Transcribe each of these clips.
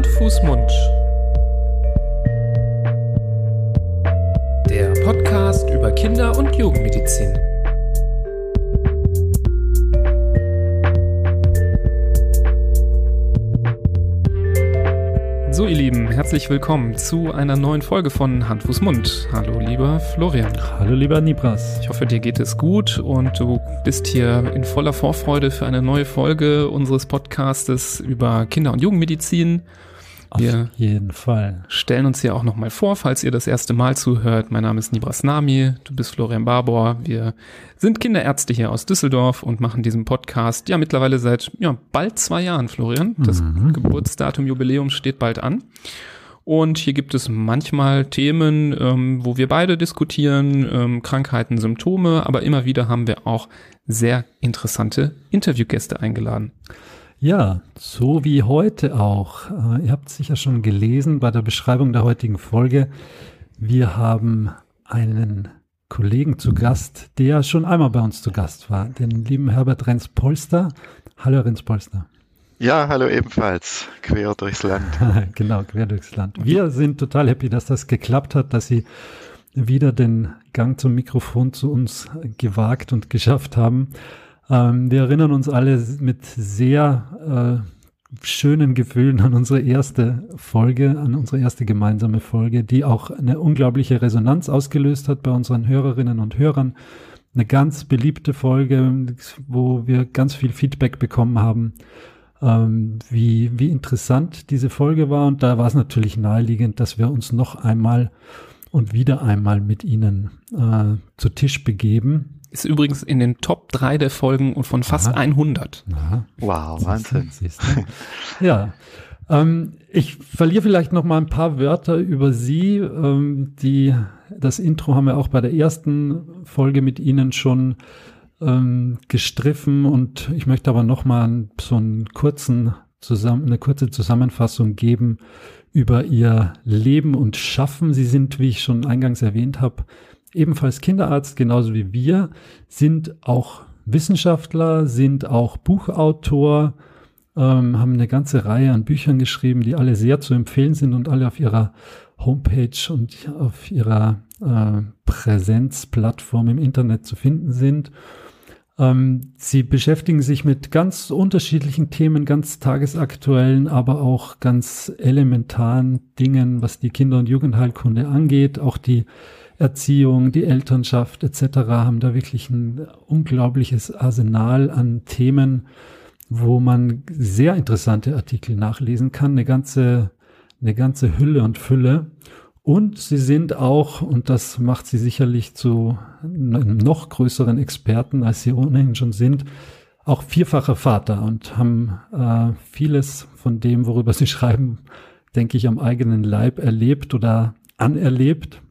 Hand, Fuß, Mund. Der Podcast über Kinder- und Jugendmedizin. So, ihr Lieben, herzlich willkommen zu einer neuen Folge von Hand, Fuß, Mund. Hallo, lieber Florian. Hallo, lieber Nibras. Ich hoffe, dir geht es gut und du bist hier in voller Vorfreude für eine neue Folge unseres Podcastes über Kinder- und Jugendmedizin. Wir Auf jeden Fall. Stellen uns hier auch nochmal vor, falls ihr das erste Mal zuhört. Mein Name ist Nibras Nami, du bist Florian Barbour. Wir sind Kinderärzte hier aus Düsseldorf und machen diesen Podcast ja mittlerweile seit ja, bald zwei Jahren, Florian. Das mhm. Geburtsdatum, Jubiläum steht bald an. Und hier gibt es manchmal Themen, ähm, wo wir beide diskutieren, ähm, Krankheiten, Symptome, aber immer wieder haben wir auch sehr interessante Interviewgäste eingeladen. Ja, so wie heute auch. Äh, ihr habt sicher schon gelesen bei der Beschreibung der heutigen Folge. Wir haben einen Kollegen zu Gast, der schon einmal bei uns zu Gast war, den lieben Herbert Renz-Polster. Hallo Renz-Polster. Ja, hallo ebenfalls, quer durchs Land. genau, quer durchs Land. Wir sind total happy, dass das geklappt hat, dass Sie wieder den Gang zum Mikrofon zu uns gewagt und geschafft haben. Ähm, wir erinnern uns alle mit sehr äh, schönen Gefühlen an unsere erste Folge, an unsere erste gemeinsame Folge, die auch eine unglaubliche Resonanz ausgelöst hat bei unseren Hörerinnen und Hörern. Eine ganz beliebte Folge, wo wir ganz viel Feedback bekommen haben, ähm, wie, wie interessant diese Folge war. Und da war es natürlich naheliegend, dass wir uns noch einmal und wieder einmal mit Ihnen äh, zu Tisch begeben ist übrigens in den Top 3 der Folgen und von fast Aha. 100. Aha. Wow, Wahnsinn. ja. Ähm, ich verliere vielleicht noch mal ein paar Wörter über Sie. Ähm, die, das Intro haben wir auch bei der ersten Folge mit Ihnen schon ähm, gestriffen und ich möchte aber noch mal so einen kurzen zusammen, eine kurze Zusammenfassung geben über Ihr Leben und Schaffen. Sie sind, wie ich schon eingangs erwähnt habe, ebenfalls Kinderarzt, genauso wie wir, sind auch Wissenschaftler, sind auch Buchautor, ähm, haben eine ganze Reihe an Büchern geschrieben, die alle sehr zu empfehlen sind und alle auf ihrer Homepage und auf ihrer äh, Präsenzplattform im Internet zu finden sind. Ähm, sie beschäftigen sich mit ganz unterschiedlichen Themen, ganz tagesaktuellen, aber auch ganz elementaren Dingen, was die Kinder- und Jugendheilkunde angeht. Auch die Erziehung, die Elternschaft etc. haben da wirklich ein unglaubliches Arsenal an Themen, wo man sehr interessante Artikel nachlesen kann, eine ganze, eine ganze Hülle und Fülle. Und sie sind auch, und das macht sie sicherlich zu einem noch größeren Experten, als sie ohnehin schon sind, auch vierfacher Vater und haben äh, vieles von dem, worüber sie schreiben, denke ich, am eigenen Leib erlebt oder anerlebt.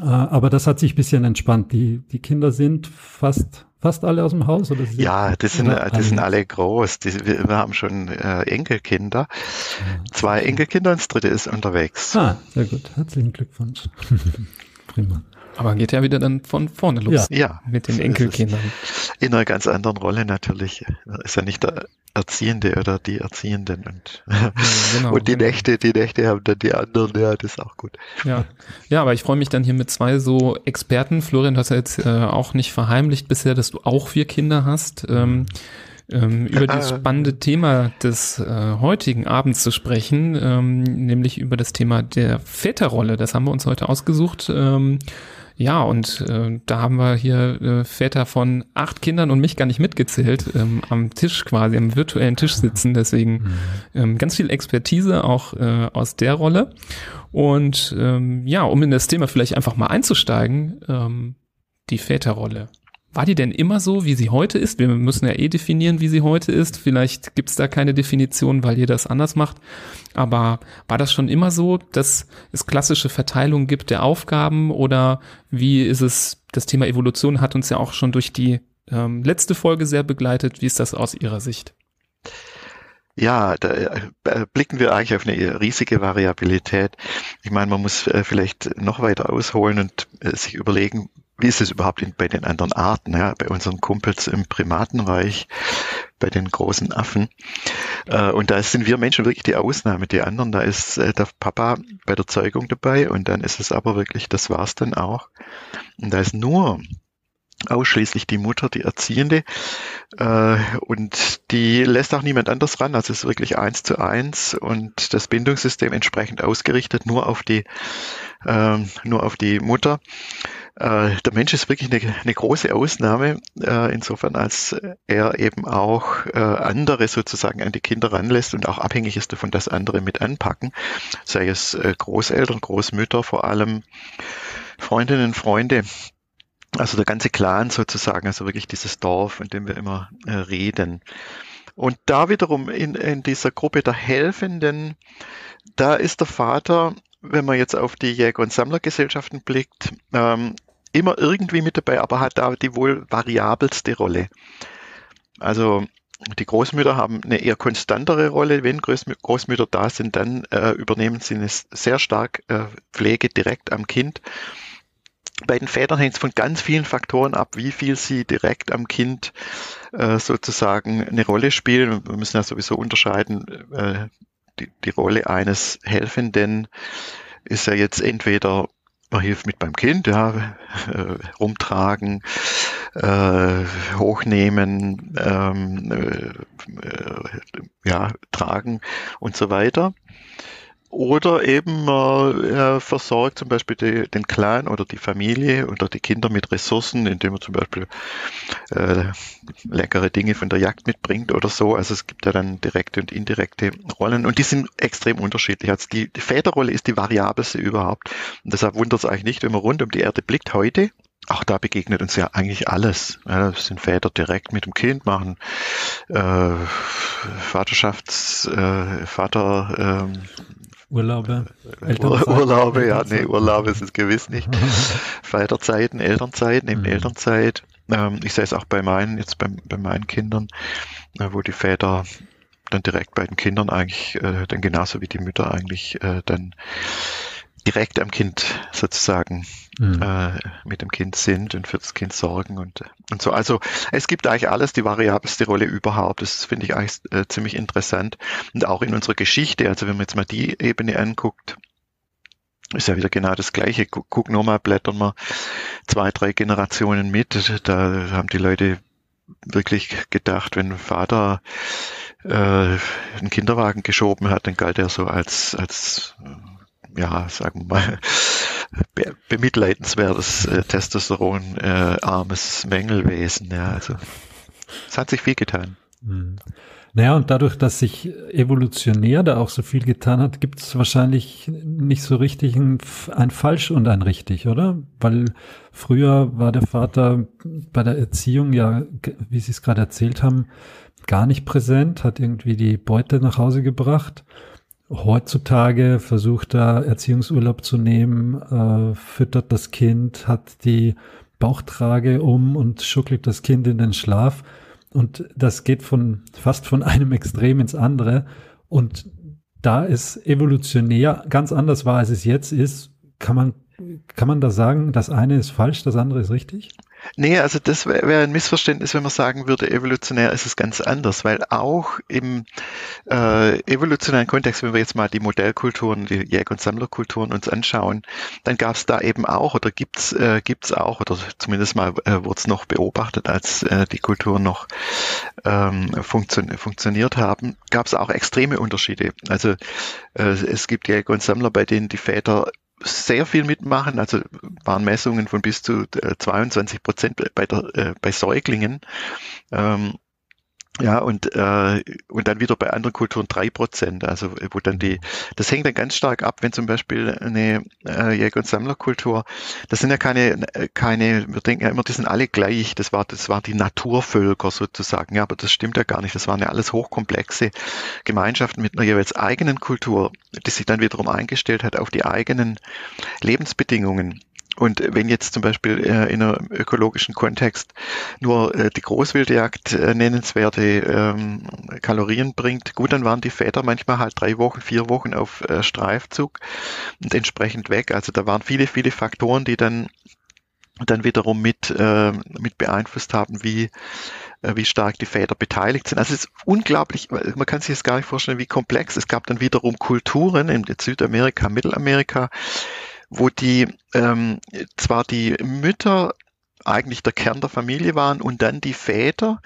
Äh, aber das hat sich ein bisschen entspannt. Die, die Kinder sind fast, fast alle aus dem Haus? Oder ja, das sind, das sind alle groß. Die, wir, wir, haben schon äh, Enkelkinder. Zwei Enkelkinder und das dritte ist unterwegs. Ah, sehr gut. Herzlichen Glückwunsch. Prima. Aber geht ja wieder dann von vorne los. Ja. Mit den Enkelkindern. In einer ganz anderen Rolle natürlich. Ist ja nicht der Erziehende oder die Erziehenden und, ja, genau, und die genau. Nächte, die Nächte haben dann die anderen, ja, das ist auch gut. Ja, ja aber ich freue mich dann hier mit zwei so Experten. Florian, du hast ja jetzt äh, auch nicht verheimlicht bisher, dass du auch vier Kinder hast. Ähm, ähm, über das spannende Thema des äh, heutigen Abends zu sprechen, ähm, nämlich über das Thema der Väterrolle. Das haben wir uns heute ausgesucht. Ähm, ja, und äh, da haben wir hier äh, Väter von acht Kindern und mich gar nicht mitgezählt, ähm, am Tisch quasi, am virtuellen Tisch sitzen. Deswegen mhm. ähm, ganz viel Expertise auch äh, aus der Rolle. Und ähm, ja, um in das Thema vielleicht einfach mal einzusteigen, ähm, die Väterrolle. War die denn immer so, wie sie heute ist? Wir müssen ja eh definieren, wie sie heute ist. Vielleicht gibt es da keine Definition, weil ihr das anders macht. Aber war das schon immer so, dass es klassische Verteilung gibt der Aufgaben oder wie ist es, das Thema Evolution hat uns ja auch schon durch die ähm, letzte Folge sehr begleitet. Wie ist das aus Ihrer Sicht? Ja, da äh, blicken wir eigentlich auf eine riesige Variabilität. Ich meine, man muss äh, vielleicht noch weiter ausholen und äh, sich überlegen, wie ist es überhaupt in, bei den anderen Arten? Ja? Bei unseren Kumpels im Primatenreich bei den großen Affen. Äh, und da sind wir Menschen wirklich die Ausnahme. Die anderen, da ist äh, der Papa bei der Zeugung dabei und dann ist es aber wirklich, das war's dann auch. Und da ist nur ausschließlich die Mutter, die Erziehende. Äh, und die lässt auch niemand anders ran. Also es ist wirklich eins zu eins und das Bindungssystem entsprechend ausgerichtet nur auf die, äh, nur auf die Mutter. Äh, der Mensch ist wirklich eine, eine große Ausnahme, äh, insofern als er eben auch äh, andere sozusagen an die Kinder ranlässt und auch abhängig ist davon, dass andere mit anpacken, sei es äh, Großeltern, Großmütter vor allem, Freundinnen, Freunde also der ganze Clan sozusagen, also wirklich dieses Dorf, in dem wir immer äh, reden. Und da wiederum in, in dieser Gruppe der Helfenden, da ist der Vater, wenn man jetzt auf die Jäger- und Sammlergesellschaften blickt, ähm, immer irgendwie mit dabei, aber hat da die wohl variabelste Rolle. Also die Großmütter haben eine eher konstantere Rolle. Wenn Großmütter da sind, dann äh, übernehmen sie eine sehr stark äh, Pflege direkt am Kind bei den Vätern hängt es von ganz vielen Faktoren ab, wie viel sie direkt am Kind äh, sozusagen eine Rolle spielen. Wir müssen ja sowieso unterscheiden, äh, die, die Rolle eines Helfenden ist ja jetzt entweder man hilft mit beim Kind, ja, äh, rumtragen, äh, hochnehmen, ähm, äh, äh ja, tragen und so weiter. Oder eben äh, versorgt zum Beispiel die, den Clan oder die Familie oder die Kinder mit Ressourcen, indem man zum Beispiel äh, leckere Dinge von der Jagd mitbringt oder so. Also es gibt ja dann direkte und indirekte Rollen und die sind extrem unterschiedlich. Also die, die Väterrolle ist die variabelste überhaupt. Und deshalb wundert es eigentlich nicht, wenn man rund um die Erde blickt heute, auch da begegnet uns ja eigentlich alles. Ja, das sind Väter direkt mit dem Kind, machen äh, Vaterschafts, äh, Vater, ähm, Urlaube? Elternzeit? Urlaube, ja, nee, Urlaube ist es gewiss nicht. Feierzeiten, Elternzeit, neben mhm. Elternzeit. Ähm, ich sehe es auch bei meinen, jetzt bei, bei meinen Kindern, äh, wo die Väter dann direkt bei den Kindern eigentlich, äh, dann genauso wie die Mütter eigentlich äh, dann direkt am Kind sozusagen mhm. äh, mit dem Kind sind und für das Kind sorgen und, und so. Also es gibt eigentlich alles, die variabelste Rolle überhaupt. Das finde ich eigentlich äh, ziemlich interessant. Und auch in unserer Geschichte, also wenn man jetzt mal die Ebene anguckt, ist ja wieder genau das Gleiche. Guck, guck nur mal, blättern wir zwei, drei Generationen mit. Da haben die Leute wirklich gedacht, wenn Vater äh, einen Kinderwagen geschoben hat, dann galt er so als, als ja, sagen wir mal, be bemitleidenswertes äh, Testosteron-armes äh, Mängelwesen. Ja, also es hat sich viel getan. Mhm. Naja, und dadurch, dass sich evolutionär da auch so viel getan hat, gibt es wahrscheinlich nicht so richtig ein, ein, Falsch und ein Richtig, oder? Weil früher war der Vater bei der Erziehung ja, wie Sie es gerade erzählt haben, gar nicht präsent, hat irgendwie die Beute nach Hause gebracht heutzutage versucht er Erziehungsurlaub zu nehmen, äh, füttert das Kind, hat die Bauchtrage um und schuckelt das Kind in den Schlaf. Und das geht von fast von einem Extrem ins andere. Und da es evolutionär ganz anders war, als es jetzt ist, kann man, kann man da sagen, das eine ist falsch, das andere ist richtig? Nee, also das wäre wär ein Missverständnis, wenn man sagen würde, evolutionär ist es ganz anders, weil auch im äh, evolutionären Kontext, wenn wir jetzt mal die Modellkulturen, die Jäger- und Sammlerkulturen uns anschauen, dann gab es da eben auch oder gibt's äh, gibt's auch oder zumindest mal äh, wurde es noch beobachtet, als äh, die Kulturen noch ähm, funktio funktioniert haben, gab es auch extreme Unterschiede. Also äh, es gibt Jäger und Sammler, bei denen die Väter sehr viel mitmachen. Also waren Messungen von bis zu 22 äh, Prozent bei, der, äh, bei Säuglingen. Ähm, ja, und, äh, und dann wieder bei anderen Kulturen drei Prozent. Also wo dann die, das hängt dann ganz stark ab, wenn zum Beispiel eine äh, Jäger- und Sammlerkultur, das sind ja keine, keine, wir denken ja immer, die sind alle gleich. Das war, das waren die Naturvölker sozusagen. Ja, aber das stimmt ja gar nicht. Das waren ja alles hochkomplexe Gemeinschaften mit einer jeweils eigenen Kultur, die sich dann wiederum eingestellt hat auf die eigenen Lebensbedingungen. Und wenn jetzt zum Beispiel äh, in einem ökologischen Kontext nur äh, die Großwildjagd äh, nennenswerte ähm, Kalorien bringt, gut, dann waren die Väter manchmal halt drei Wochen, vier Wochen auf äh, Streifzug und entsprechend weg. Also da waren viele, viele Faktoren, die dann dann wiederum mit, äh, mit beeinflusst haben, wie, äh, wie stark die Väter beteiligt sind. Also es ist unglaublich, man kann sich jetzt gar nicht vorstellen, wie komplex. Es gab dann wiederum Kulturen in Südamerika, Mittelamerika, wo die ähm, zwar die Mütter eigentlich der Kern der Familie waren und dann die Väter,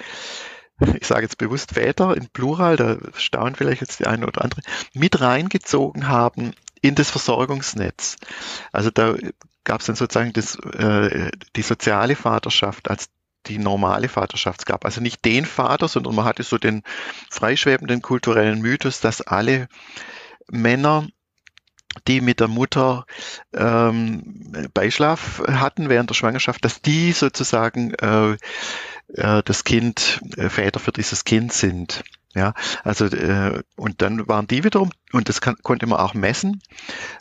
ich sage jetzt bewusst Väter in Plural, da staunen vielleicht jetzt die eine oder andere, mit reingezogen haben in das Versorgungsnetz. Also da gab es dann sozusagen das, äh, die soziale Vaterschaft als die normale Vaterschaft. Gab also nicht den Vater, sondern man hatte so den freischwebenden kulturellen Mythos, dass alle Männer die mit der Mutter ähm, Beischlaf hatten während der Schwangerschaft, dass die sozusagen äh, äh, das Kind, äh, Väter für dieses Kind sind. Ja, also äh, und dann waren die wiederum, und das kann, konnte man auch messen,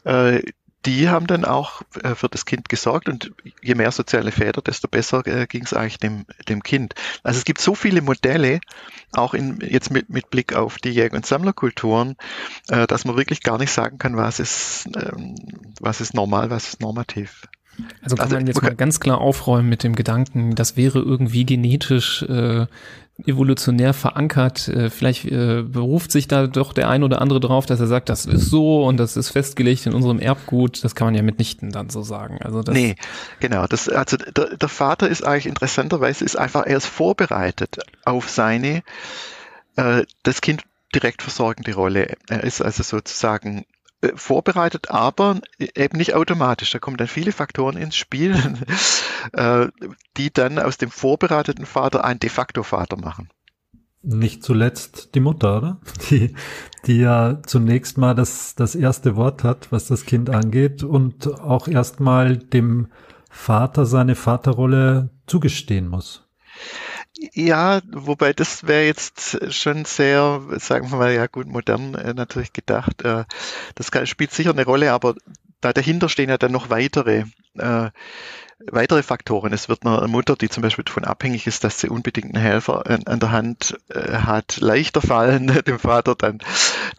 äh, die haben dann auch äh, für das Kind gesorgt und je mehr soziale Väter, desto besser äh, ging es eigentlich dem, dem Kind. Also es gibt so viele Modelle, auch in, jetzt mit, mit Blick auf die Jäger- und Sammlerkulturen, äh, dass man wirklich gar nicht sagen kann, was ist, ähm, was ist normal, was ist normativ. Also kann also, man jetzt mal ganz klar aufräumen mit dem Gedanken, das wäre irgendwie genetisch äh, evolutionär verankert. Äh, vielleicht äh, beruft sich da doch der ein oder andere drauf, dass er sagt, das ist so und das ist festgelegt in unserem Erbgut. Das kann man ja mitnichten dann so sagen. Also das nee, genau. Das, also der, der Vater ist eigentlich interessanterweise ist einfach erst vorbereitet auf seine äh, das Kind direkt versorgende Rolle. Er ist also sozusagen vorbereitet, aber eben nicht automatisch. Da kommen dann viele Faktoren ins Spiel, äh, die dann aus dem vorbereiteten Vater einen de facto Vater machen. Nicht zuletzt die Mutter, oder? Die, die ja zunächst mal das, das erste Wort hat, was das Kind angeht und auch erstmal dem Vater seine Vaterrolle zugestehen muss. Ja, wobei das wäre jetzt schon sehr, sagen wir mal, ja gut, modern äh, natürlich gedacht. Äh, das kann, spielt sicher eine Rolle, aber da dahinter stehen ja dann noch weitere, äh, weitere Faktoren. Es wird einer Mutter, die zum Beispiel davon abhängig ist, dass sie unbedingt einen Helfer an, an der Hand äh, hat, leichter fallen, dem Vater dann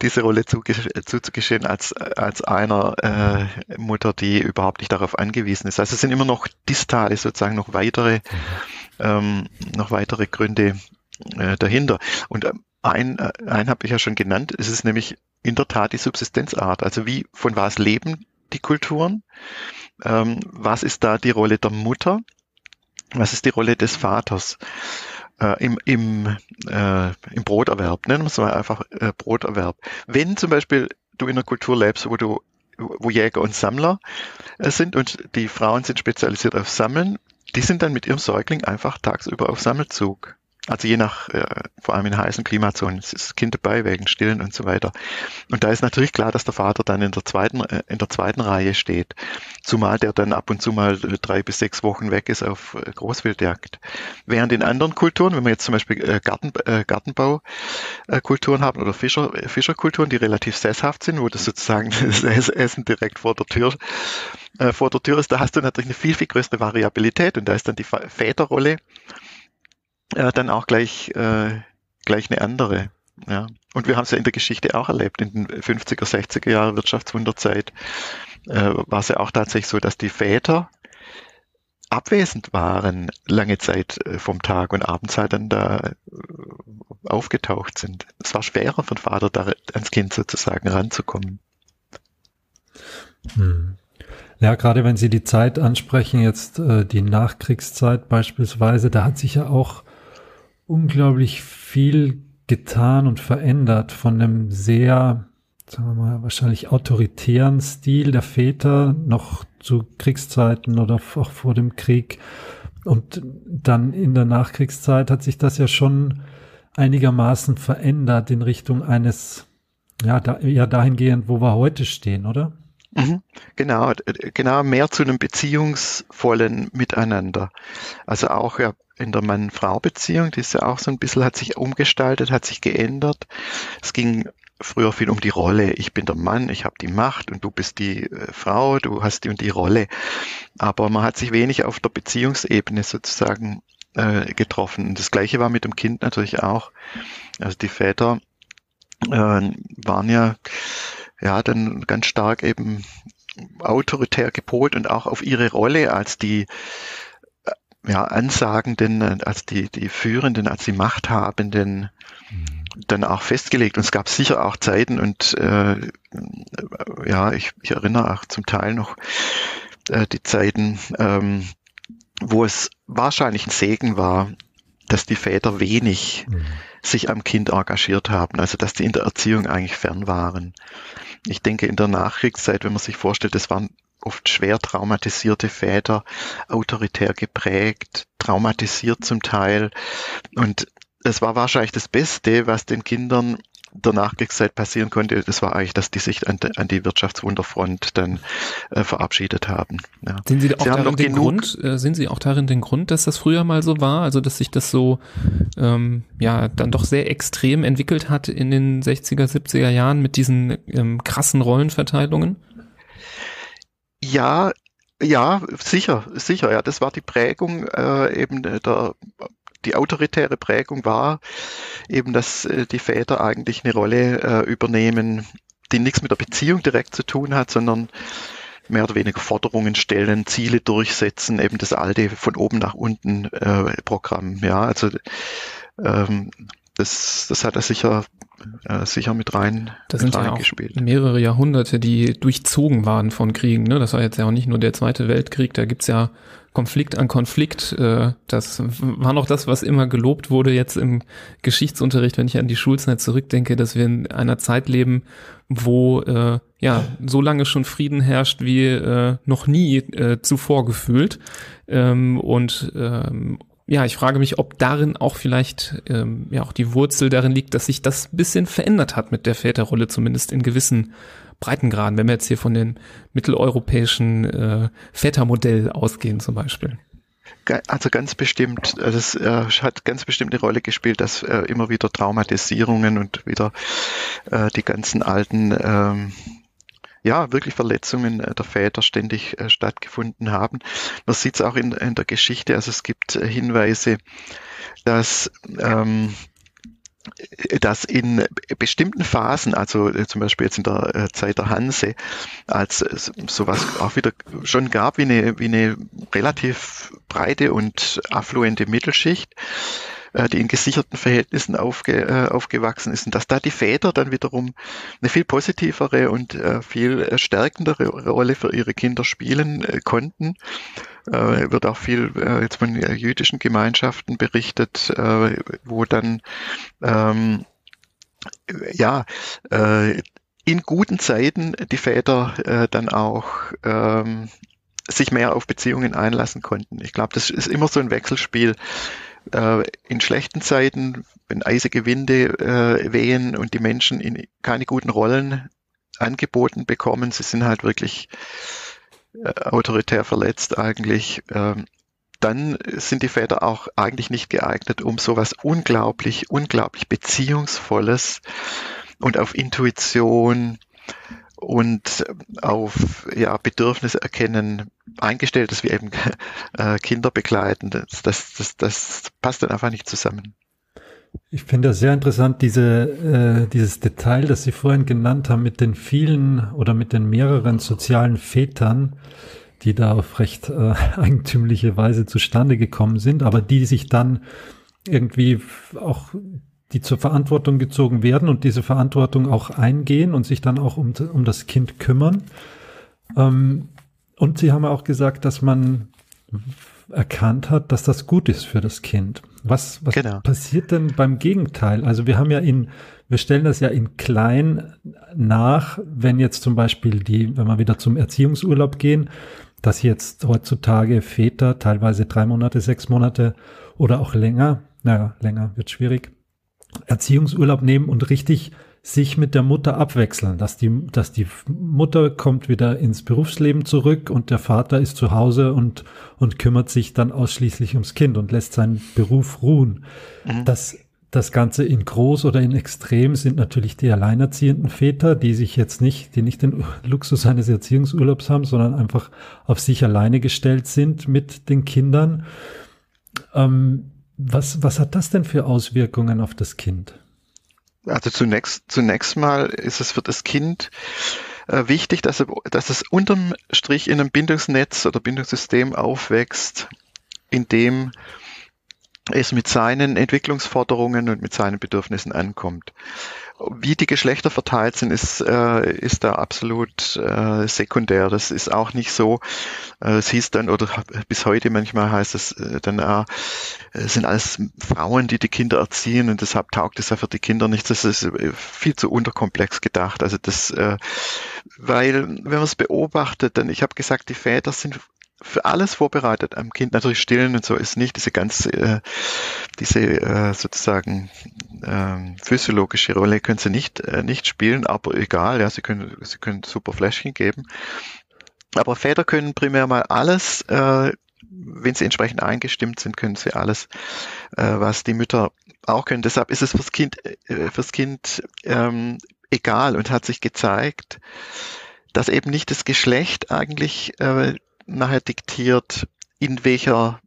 diese Rolle zuzugestehen als, als einer äh, Mutter, die überhaupt nicht darauf angewiesen ist. Also es sind immer noch distale, sozusagen noch weitere mhm ähm, noch weitere Gründe äh, dahinter. Und ähm, ein, äh, ein habe ich ja schon genannt, es ist nämlich in der Tat die Subsistenzart. Also wie, von was leben die Kulturen? Ähm, was ist da die Rolle der Mutter? Was ist die Rolle des Vaters? Äh, im, im, äh, im Broterwerb, nennen wir es mal einfach äh, Broterwerb. Wenn zum Beispiel du in einer Kultur lebst, wo du wo Jäger und Sammler äh, sind und die Frauen sind spezialisiert auf Sammeln, die sind dann mit ihrem Säugling einfach tagsüber auf Sammelzug. Also je nach, äh, vor allem in heißen Klimazonen, ist das Kind dabei wegen Stillen und so weiter. Und da ist natürlich klar, dass der Vater dann in der zweiten, äh, in der zweiten Reihe steht. Zumal der dann ab und zu mal drei bis sechs Wochen weg ist auf äh, Großwildjagd. Während in anderen Kulturen, wenn wir jetzt zum Beispiel äh, Garten, äh, Gartenbaukulturen haben oder Fischer, Fischerkulturen, die relativ sesshaft sind, wo das sozusagen das Essen direkt vor der Tür, äh, vor der Tür ist, da hast du natürlich eine viel, viel größere Variabilität und da ist dann die Väterrolle äh, dann auch gleich, äh, gleich eine andere. Ja. Und wir haben es ja in der Geschichte auch erlebt, in den 50er, 60er Jahren Wirtschaftswunderzeit äh, war es ja auch tatsächlich so, dass die Väter abwesend waren lange Zeit äh, vom Tag und abends halt dann da äh, aufgetaucht sind. Es war schwerer für den Vater, da ans Kind sozusagen ranzukommen. Hm. Ja, gerade wenn Sie die Zeit ansprechen, jetzt äh, die Nachkriegszeit beispielsweise, da hat sich ja auch unglaublich viel getan und verändert von einem sehr, sagen wir mal, wahrscheinlich autoritären Stil der Väter noch zu Kriegszeiten oder auch vor dem Krieg. Und dann in der Nachkriegszeit hat sich das ja schon einigermaßen verändert in Richtung eines, ja, da, ja dahingehend, wo wir heute stehen, oder? Mhm, genau, genau, mehr zu einem beziehungsvollen Miteinander. Also auch ja, in der Mann-Frau-Beziehung, die ist ja auch so ein bisschen, hat sich umgestaltet, hat sich geändert. Es ging früher viel um die Rolle. Ich bin der Mann, ich habe die Macht und du bist die äh, Frau, du hast die und die Rolle. Aber man hat sich wenig auf der Beziehungsebene sozusagen äh, getroffen. Und das gleiche war mit dem Kind natürlich auch. Also die Väter äh, waren ja, ja dann ganz stark eben autoritär gepolt und auch auf ihre Rolle als die ja, Ansagenden, äh, als die, die Führenden, als die Machthabenden mhm. dann auch festgelegt. Und es gab sicher auch Zeiten und äh, ja, ich, ich erinnere auch zum Teil noch äh, die Zeiten, ähm, wo es wahrscheinlich ein Segen war, dass die Väter wenig mhm. sich am Kind engagiert haben, also dass die in der Erziehung eigentlich fern waren. Ich denke, in der Nachkriegszeit, wenn man sich vorstellt, das waren oft schwer traumatisierte Väter, autoritär geprägt, traumatisiert zum Teil. Und es war wahrscheinlich das Beste, was den Kindern der Nachkriegszeit passieren konnte, das war eigentlich, dass die sich an, an die Wirtschaftswunderfront dann äh, verabschiedet haben. Ja. Sehen Sie auch Sie darin den Grund, äh, sehen Sie auch darin den Grund, dass das früher mal so war, also dass sich das so ähm, ja dann doch sehr extrem entwickelt hat in den 60er, 70er Jahren mit diesen ähm, krassen Rollenverteilungen? Ja, ja, sicher, sicher. Ja, das war die Prägung äh, eben der die autoritäre Prägung war eben, dass äh, die Väter eigentlich eine Rolle äh, übernehmen, die nichts mit der Beziehung direkt zu tun hat, sondern mehr oder weniger Forderungen stellen, Ziele durchsetzen, eben das alte von oben nach unten äh, Programm. Ja, also ähm, das, das hat er sicher, äh, sicher mit rein, das mit sind ja auch mehrere Jahrhunderte, die durchzogen waren von Kriegen. Ne? Das war jetzt ja auch nicht nur der Zweite Weltkrieg, da gibt's ja Konflikt an Konflikt. Äh, das war noch das, was immer gelobt wurde jetzt im Geschichtsunterricht, wenn ich an die Schulzeit zurückdenke, dass wir in einer Zeit leben, wo äh, ja so lange schon Frieden herrscht wie äh, noch nie äh, zuvor gefühlt. Ähm, und ähm, ja, ich frage mich, ob darin auch vielleicht ähm, ja auch die Wurzel darin liegt, dass sich das bisschen verändert hat mit der Väterrolle, zumindest in gewissen Breitengraden, wenn wir jetzt hier von den mitteleuropäischen äh, Vätermodell ausgehen zum Beispiel. Also ganz bestimmt, also es äh, hat ganz bestimmt eine Rolle gespielt, dass äh, immer wieder Traumatisierungen und wieder äh, die ganzen alten, ähm, ja, wirklich Verletzungen äh, der Väter ständig äh, stattgefunden haben. Man sieht es auch in, in, der Geschichte, also es gibt äh, Hinweise, dass ähm, dass in bestimmten Phasen, also zum Beispiel jetzt in der Zeit der Hanse, als sowas auch wieder schon gab wie eine, wie eine relativ breite und affluente Mittelschicht, äh, die in gesicherten Verhältnissen aufge, äh, aufgewachsen ist und dass da die Väter dann wiederum eine viel positivere und äh, viel stärkendere Rolle für ihre Kinder spielen konnten. Wird auch viel jetzt von jüdischen Gemeinschaften berichtet, wo dann ähm, ja in guten Zeiten die Väter dann auch ähm, sich mehr auf Beziehungen einlassen konnten. Ich glaube, das ist immer so ein Wechselspiel in schlechten Zeiten, wenn eisige Winde äh, wehen und die Menschen in keine guten Rollen angeboten bekommen, sie sind halt wirklich äh, autoritär verletzt eigentlich, ähm, dann sind die Väter auch eigentlich nicht geeignet, um sowas unglaublich, unglaublich beziehungsvolles und auf Intuition und auf ja, Bedürfnisse erkennen eingestelltes wie eben äh, Kinder begleiten. Das, das, das, das passt dann einfach nicht zusammen. Ich finde das sehr interessant, diese, äh, dieses Detail, das Sie vorhin genannt haben, mit den vielen oder mit den mehreren sozialen Vätern, die da auf recht äh, eigentümliche Weise zustande gekommen sind, aber die sich dann irgendwie auch die zur Verantwortung gezogen werden und diese Verantwortung auch eingehen und sich dann auch um, um das Kind kümmern. Ähm, und Sie haben auch gesagt, dass man erkannt hat, dass das gut ist für das Kind. Was, was genau. passiert denn beim Gegenteil? Also wir haben ja in, wir stellen das ja in klein nach, wenn jetzt zum Beispiel die, wenn wir wieder zum Erziehungsurlaub gehen, dass jetzt heutzutage Väter teilweise drei Monate, sechs Monate oder auch länger, naja, länger wird schwierig, Erziehungsurlaub nehmen und richtig sich mit der Mutter abwechseln, dass die, dass die Mutter kommt wieder ins Berufsleben zurück und der Vater ist zu Hause und, und kümmert sich dann ausschließlich ums Kind und lässt seinen Beruf ruhen. Mhm. Das, das Ganze in groß oder in extrem sind natürlich die alleinerziehenden Väter, die sich jetzt nicht, die nicht den Luxus eines Erziehungsurlaubs haben, sondern einfach auf sich alleine gestellt sind mit den Kindern. Ähm, was, was hat das denn für Auswirkungen auf das Kind? Also zunächst, zunächst mal ist es für das Kind äh, wichtig, dass, er, dass es unterm Strich in einem Bindungsnetz oder Bindungssystem aufwächst, in dem es mit seinen Entwicklungsforderungen und mit seinen Bedürfnissen ankommt. Wie die Geschlechter verteilt sind, ist, äh, ist da absolut äh, sekundär. Das ist auch nicht so. Äh, es hieß dann, oder bis heute manchmal heißt es äh, dann, äh, es sind alles Frauen, die die Kinder erziehen und deshalb taugt es ja für die Kinder nichts. Das ist äh, viel zu unterkomplex gedacht. Also das, äh, weil wenn man es beobachtet, dann, ich habe gesagt, die Väter sind für alles vorbereitet am Kind. Natürlich stillen und so ist nicht diese ganz, äh, diese äh, sozusagen äh, physiologische Rolle können sie nicht, äh, nicht spielen, aber egal, ja, sie können, sie können super Fläschchen geben. Aber Väter können primär mal alles, äh, wenn sie entsprechend eingestimmt sind, können sie alles, äh, was die Mütter auch können. Deshalb ist es fürs Kind, äh, fürs Kind ähm, egal und hat sich gezeigt, dass eben nicht das Geschlecht eigentlich äh, nachher diktiert, in welcher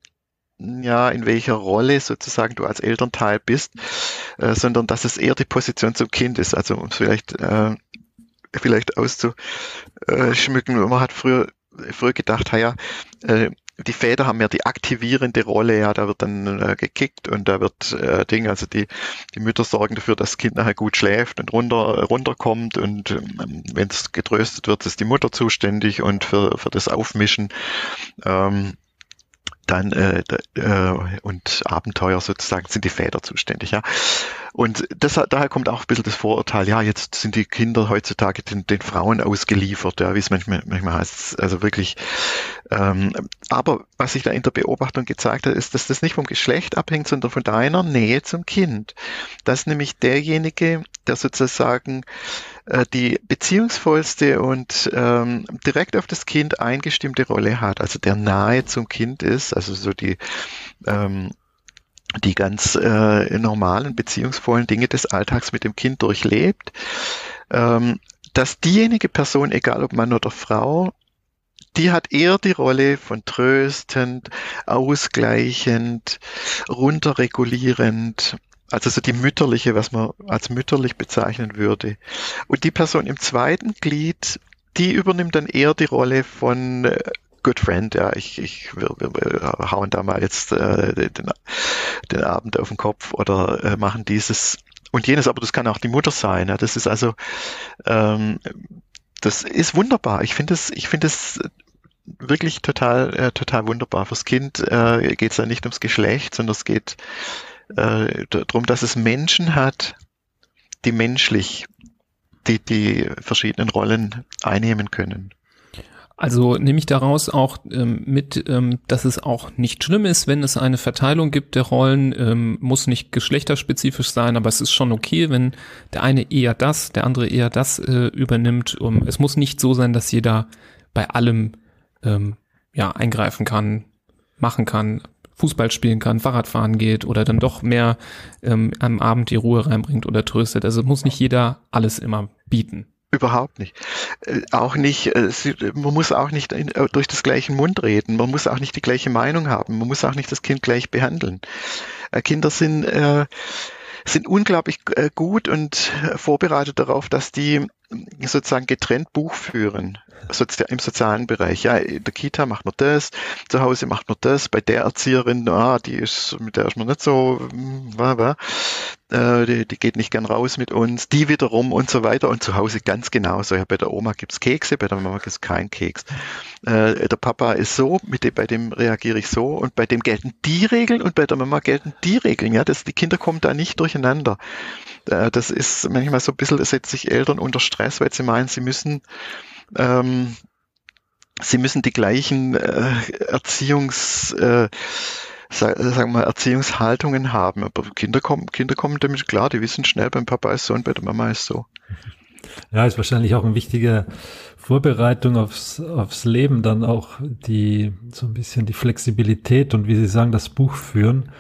ja, in welcher Rolle sozusagen du als Elternteil bist, äh, sondern dass es eher die Position zum Kind ist. Also um es vielleicht, äh, vielleicht auszuschmücken, man hat früher, früher gedacht, ja, äh, die Väter haben ja die aktivierende Rolle, ja, da wird dann äh, gekickt und da wird äh, Ding, also die, die Mütter sorgen dafür, dass das Kind nachher gut schläft und runter, runterkommt und ähm, wenn es getröstet wird, ist die Mutter zuständig und für, für das Aufmischen ähm, dann äh, äh, und Abenteuer sozusagen sind die Väter zuständig, ja. Und das, daher kommt auch ein bisschen das Vorurteil, ja, jetzt sind die Kinder heutzutage den, den Frauen ausgeliefert, ja, wie es manchmal, manchmal heißt, also wirklich. Ähm, aber was sich da in der Beobachtung gezeigt hat, ist, dass das nicht vom Geschlecht abhängt, sondern von deiner Nähe zum Kind. Das ist nämlich derjenige, der sozusagen äh, die beziehungsvollste und ähm, direkt auf das Kind eingestimmte Rolle hat, also der nahe zum Kind ist, also so die ähm, die ganz äh, normalen, beziehungsvollen Dinge des Alltags mit dem Kind durchlebt, ähm, dass diejenige Person, egal ob Mann oder Frau, die hat eher die Rolle von tröstend, ausgleichend, runterregulierend, also so die mütterliche, was man als mütterlich bezeichnen würde. Und die Person im zweiten Glied, die übernimmt dann eher die Rolle von äh, Good Friend, ja, ich, ich wir, wir, wir hauen da mal jetzt äh, den, den Abend auf den Kopf oder äh, machen dieses und jenes, aber das kann auch die Mutter sein. Ja. Das ist also, ähm, das ist wunderbar. Ich finde es, ich finde es wirklich total, äh, total wunderbar. Fürs Kind äh, geht es ja nicht ums Geschlecht, sondern es geht äh, darum, dass es Menschen hat, die menschlich die, die verschiedenen Rollen einnehmen können. Also nehme ich daraus auch ähm, mit, ähm, dass es auch nicht schlimm ist, wenn es eine Verteilung gibt der Rollen, ähm, muss nicht geschlechterspezifisch sein, aber es ist schon okay, wenn der eine eher das, der andere eher das äh, übernimmt. Um, es muss nicht so sein, dass jeder bei allem ähm, ja eingreifen kann, machen kann, Fußball spielen kann, Fahrrad fahren geht oder dann doch mehr ähm, am Abend die Ruhe reinbringt oder tröstet. Also muss nicht jeder alles immer bieten. Überhaupt nicht. Äh, auch nicht, äh, man muss auch nicht äh, durch das gleiche Mund reden. Man muss auch nicht die gleiche Meinung haben. Man muss auch nicht das Kind gleich behandeln. Kinder sind, sind unglaublich gut und vorbereitet darauf, dass die sozusagen getrennt Buch führen im sozialen Bereich. Ja, in der Kita macht man das, zu Hause macht man das, bei der Erzieherin, ah, die ist, mit der ist man nicht so, war, war, äh, die, die geht nicht gern raus mit uns, die wiederum und so weiter und zu Hause ganz genauso. Ja, bei der Oma gibt's Kekse, bei der Mama gibt's keinen Keks. Äh, der Papa ist so, mit dem, bei dem reagiere ich so und bei dem gelten die Regeln und bei der Mama gelten die Regeln. Ja, das, die Kinder kommen da nicht durcheinander. Äh, das ist manchmal so ein bisschen, das setzt sich Eltern unter Stress, weil sie meinen, sie müssen ähm, sie müssen die gleichen äh, Erziehungs äh, sagen wir Erziehungshaltungen haben. Aber Kinder kommen, Kinder kommen damit klar, die wissen schnell, beim Papa ist so und bei der Mama ist so. Ja, ist wahrscheinlich auch eine wichtige Vorbereitung aufs, aufs Leben, dann auch die, so ein bisschen die Flexibilität und wie Sie sagen, das Buch führen.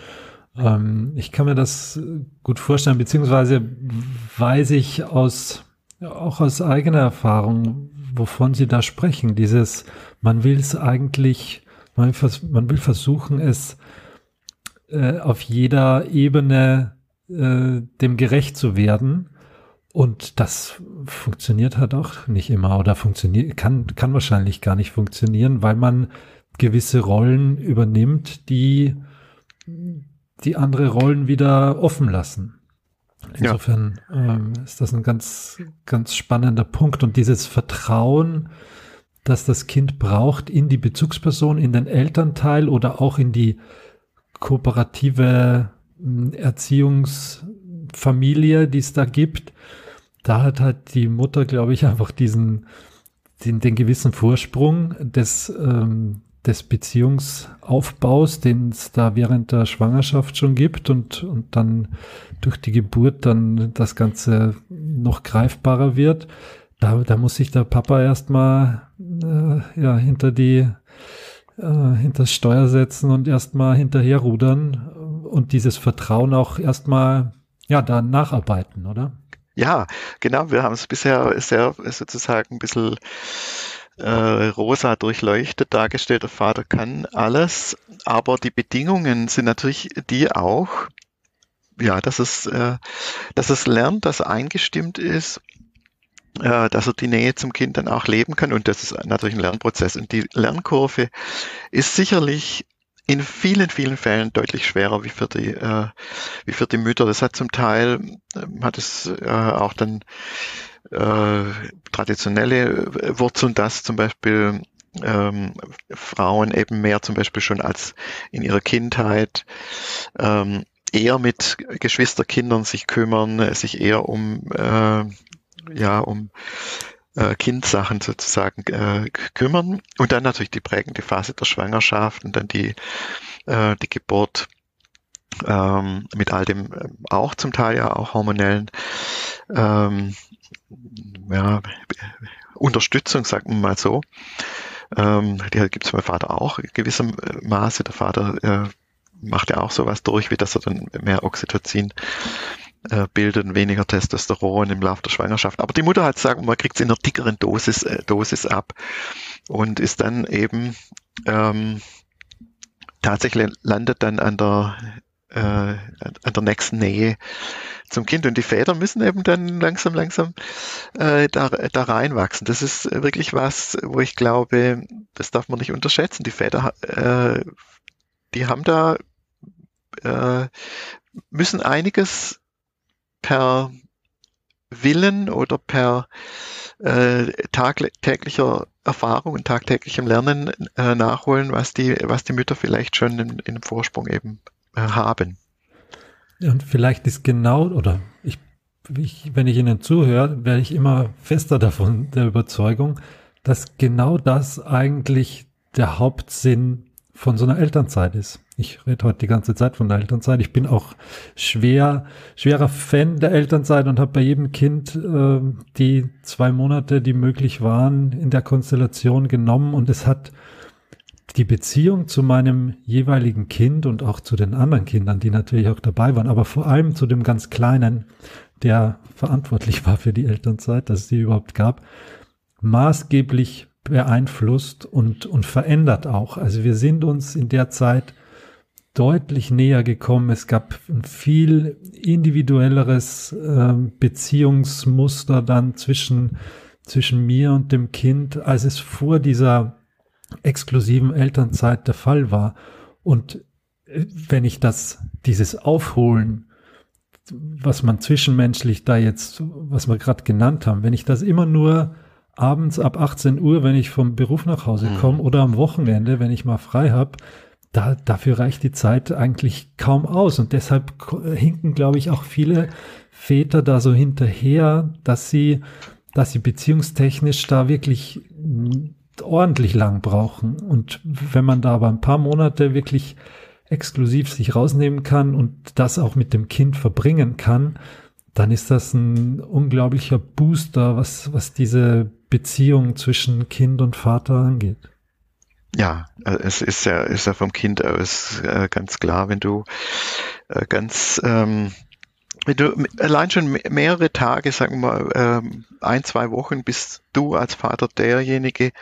Ähm, ich kann mir das gut vorstellen, beziehungsweise weiß ich aus, auch aus eigener Erfahrung, wovon Sie da sprechen. Dieses, man will es eigentlich, man, man will versuchen, es äh, auf jeder Ebene äh, dem gerecht zu werden. Und das funktioniert halt auch nicht immer oder funktioniert, kann, kann wahrscheinlich gar nicht funktionieren, weil man gewisse Rollen übernimmt, die, die andere Rollen wieder offen lassen. Insofern ähm, ist das ein ganz, ganz spannender Punkt. Und dieses Vertrauen, das das Kind braucht in die Bezugsperson, in den Elternteil oder auch in die kooperative hm, Erziehungsfamilie, die es da gibt, da hat halt die Mutter, glaube ich, einfach diesen, den, den gewissen Vorsprung des, ähm, des Beziehungsaufbaus, den es da während der Schwangerschaft schon gibt und, und dann durch die Geburt dann das Ganze noch greifbarer wird. Da, da muss sich der Papa erstmal äh, ja, hinter die äh, das Steuer setzen und erstmal hinterherrudern und dieses Vertrauen auch erstmal ja da nacharbeiten, oder? Ja, genau. Wir haben es bisher sehr sozusagen ein bisschen äh, rosa durchleuchtet dargestellt, der Vater kann alles, aber die Bedingungen sind natürlich die auch, ja, dass es, äh, dass es lernt, dass er eingestimmt ist, äh, dass er die Nähe zum Kind dann auch leben kann. Und das ist natürlich ein Lernprozess. Und die Lernkurve ist sicherlich in vielen, vielen Fällen deutlich schwerer wie für die, äh, wie für die Mütter. Das hat zum Teil, äh, hat es äh, auch dann äh, traditionelle Wurzeln, dass zum Beispiel ähm, Frauen eben mehr zum Beispiel schon als in ihrer Kindheit ähm, eher mit Geschwisterkindern sich kümmern, sich eher um äh, ja um äh, Kindsachen sozusagen äh, kümmern und dann natürlich die prägende Phase der Schwangerschaft und dann die äh, die Geburt ähm, mit all dem äh, auch zum Teil ja auch hormonellen ähm, ja, Unterstützung, sagt man mal so. Ähm, die gibt es beim Vater auch in gewissem äh, Maße. Der Vater äh, macht ja auch sowas durch, wie dass er dann mehr Oxytocin äh, bildet und weniger Testosteron im Laufe der Schwangerschaft. Aber die Mutter hat sagen, man kriegt es in einer dickeren Dosis, äh, Dosis ab und ist dann eben ähm, tatsächlich landet dann an der äh, an der nächsten Nähe zum Kind. Und die Väter müssen eben dann langsam, langsam äh, da, da reinwachsen. Das ist wirklich was, wo ich glaube, das darf man nicht unterschätzen. Die Väter, äh, die haben da, äh, müssen einiges per Willen oder per äh, täglicher Erfahrung und tagtäglichem Lernen äh, nachholen, was die, was die Mütter vielleicht schon in, in Vorsprung eben äh, haben. Und vielleicht ist genau, oder ich, ich, wenn ich Ihnen zuhöre, werde ich immer fester davon, der Überzeugung, dass genau das eigentlich der Hauptsinn von so einer Elternzeit ist. Ich rede heute die ganze Zeit von der Elternzeit. Ich bin auch schwer, schwerer Fan der Elternzeit und habe bei jedem Kind äh, die zwei Monate, die möglich waren, in der Konstellation genommen und es hat die Beziehung zu meinem jeweiligen Kind und auch zu den anderen Kindern, die natürlich auch dabei waren, aber vor allem zu dem ganz Kleinen, der verantwortlich war für die Elternzeit, dass es die überhaupt gab, maßgeblich beeinflusst und, und verändert auch. Also wir sind uns in der Zeit deutlich näher gekommen. Es gab ein viel individuelleres äh, Beziehungsmuster dann zwischen, zwischen mir und dem Kind, als es vor dieser exklusiven Elternzeit der Fall war. Und äh, wenn ich das, dieses Aufholen, was man zwischenmenschlich da jetzt, was wir gerade genannt haben, wenn ich das immer nur abends ab 18 Uhr, wenn ich vom Beruf nach Hause mhm. komme oder am Wochenende, wenn ich mal frei habe, da, dafür reicht die Zeit eigentlich kaum aus. Und deshalb hinken, glaube ich, auch viele Väter da so hinterher, dass sie, dass sie beziehungstechnisch da wirklich ordentlich lang brauchen. Und wenn man da aber ein paar Monate wirklich exklusiv sich rausnehmen kann und das auch mit dem Kind verbringen kann, dann ist das ein unglaublicher Booster, was, was diese Beziehung zwischen Kind und Vater angeht. Ja, äh, es ist ja, ist ja vom Kind aus äh, ganz klar, wenn du äh, ganz ähm, wenn du allein schon mehrere Tage, sagen wir mal, ähm, ein, zwei Wochen bist du als Vater derjenige,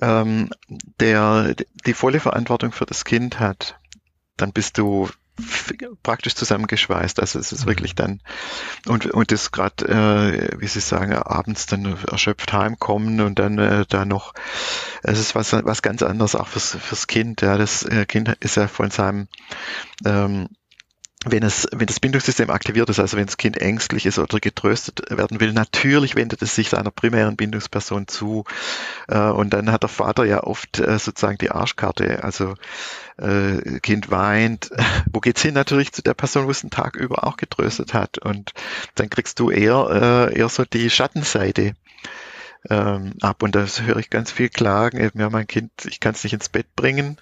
ähm, der die volle Verantwortung für das Kind hat, dann bist du praktisch zusammengeschweißt. Also es ist mhm. wirklich dann und und das gerade, äh, wie Sie sagen, abends dann erschöpft heimkommen und dann äh, da noch, es ist was was ganz anderes auch fürs fürs Kind. Ja, das äh, Kind ist ja von seinem ähm, wenn es, wenn das Bindungssystem aktiviert ist, also wenn das Kind ängstlich ist oder getröstet werden will, natürlich wendet es sich seiner primären Bindungsperson zu. Äh, und dann hat der Vater ja oft äh, sozusagen die Arschkarte. Also äh, Kind weint. Wo geht's hin? Natürlich zu der Person, wo es den Tag über auch getröstet hat. Und dann kriegst du eher, eher so die Schattenseite ähm, ab. Und das höre ich ganz viel klagen. Ja, mein Kind, ich kann es nicht ins Bett bringen.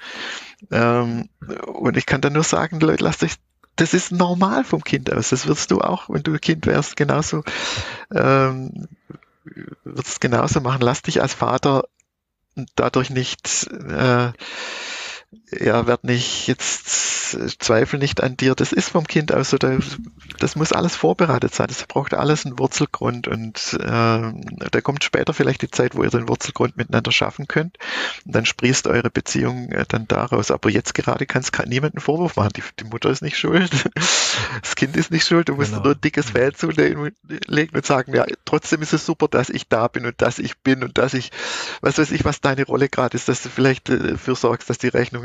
Ähm, und ich kann dann nur sagen, Leute, lasst euch das ist normal vom Kind aus. Das wirst du auch, wenn du Kind wärst, genauso, ähm, wirst genauso machen. Lass dich als Vater dadurch nicht äh, ja, werd nicht jetzt äh, zweifel nicht an dir. Das ist vom Kind aus so, da, das muss alles vorbereitet sein. Das braucht alles einen Wurzelgrund und äh, da kommt später vielleicht die Zeit, wo ihr den Wurzelgrund miteinander schaffen könnt. Und dann sprießt eure Beziehung äh, dann daraus. Aber jetzt gerade kann es niemanden Vorwurf machen. Die, die, Mutter ist nicht schuld, das Kind ist nicht schuld. Du musst genau. nur ein dickes Fell zulegen und sagen, ja, trotzdem ist es super, dass ich da bin und dass ich bin und dass ich, was weiß ich, was deine Rolle gerade ist, dass du vielleicht äh, dafür sorgst, dass die Rechnung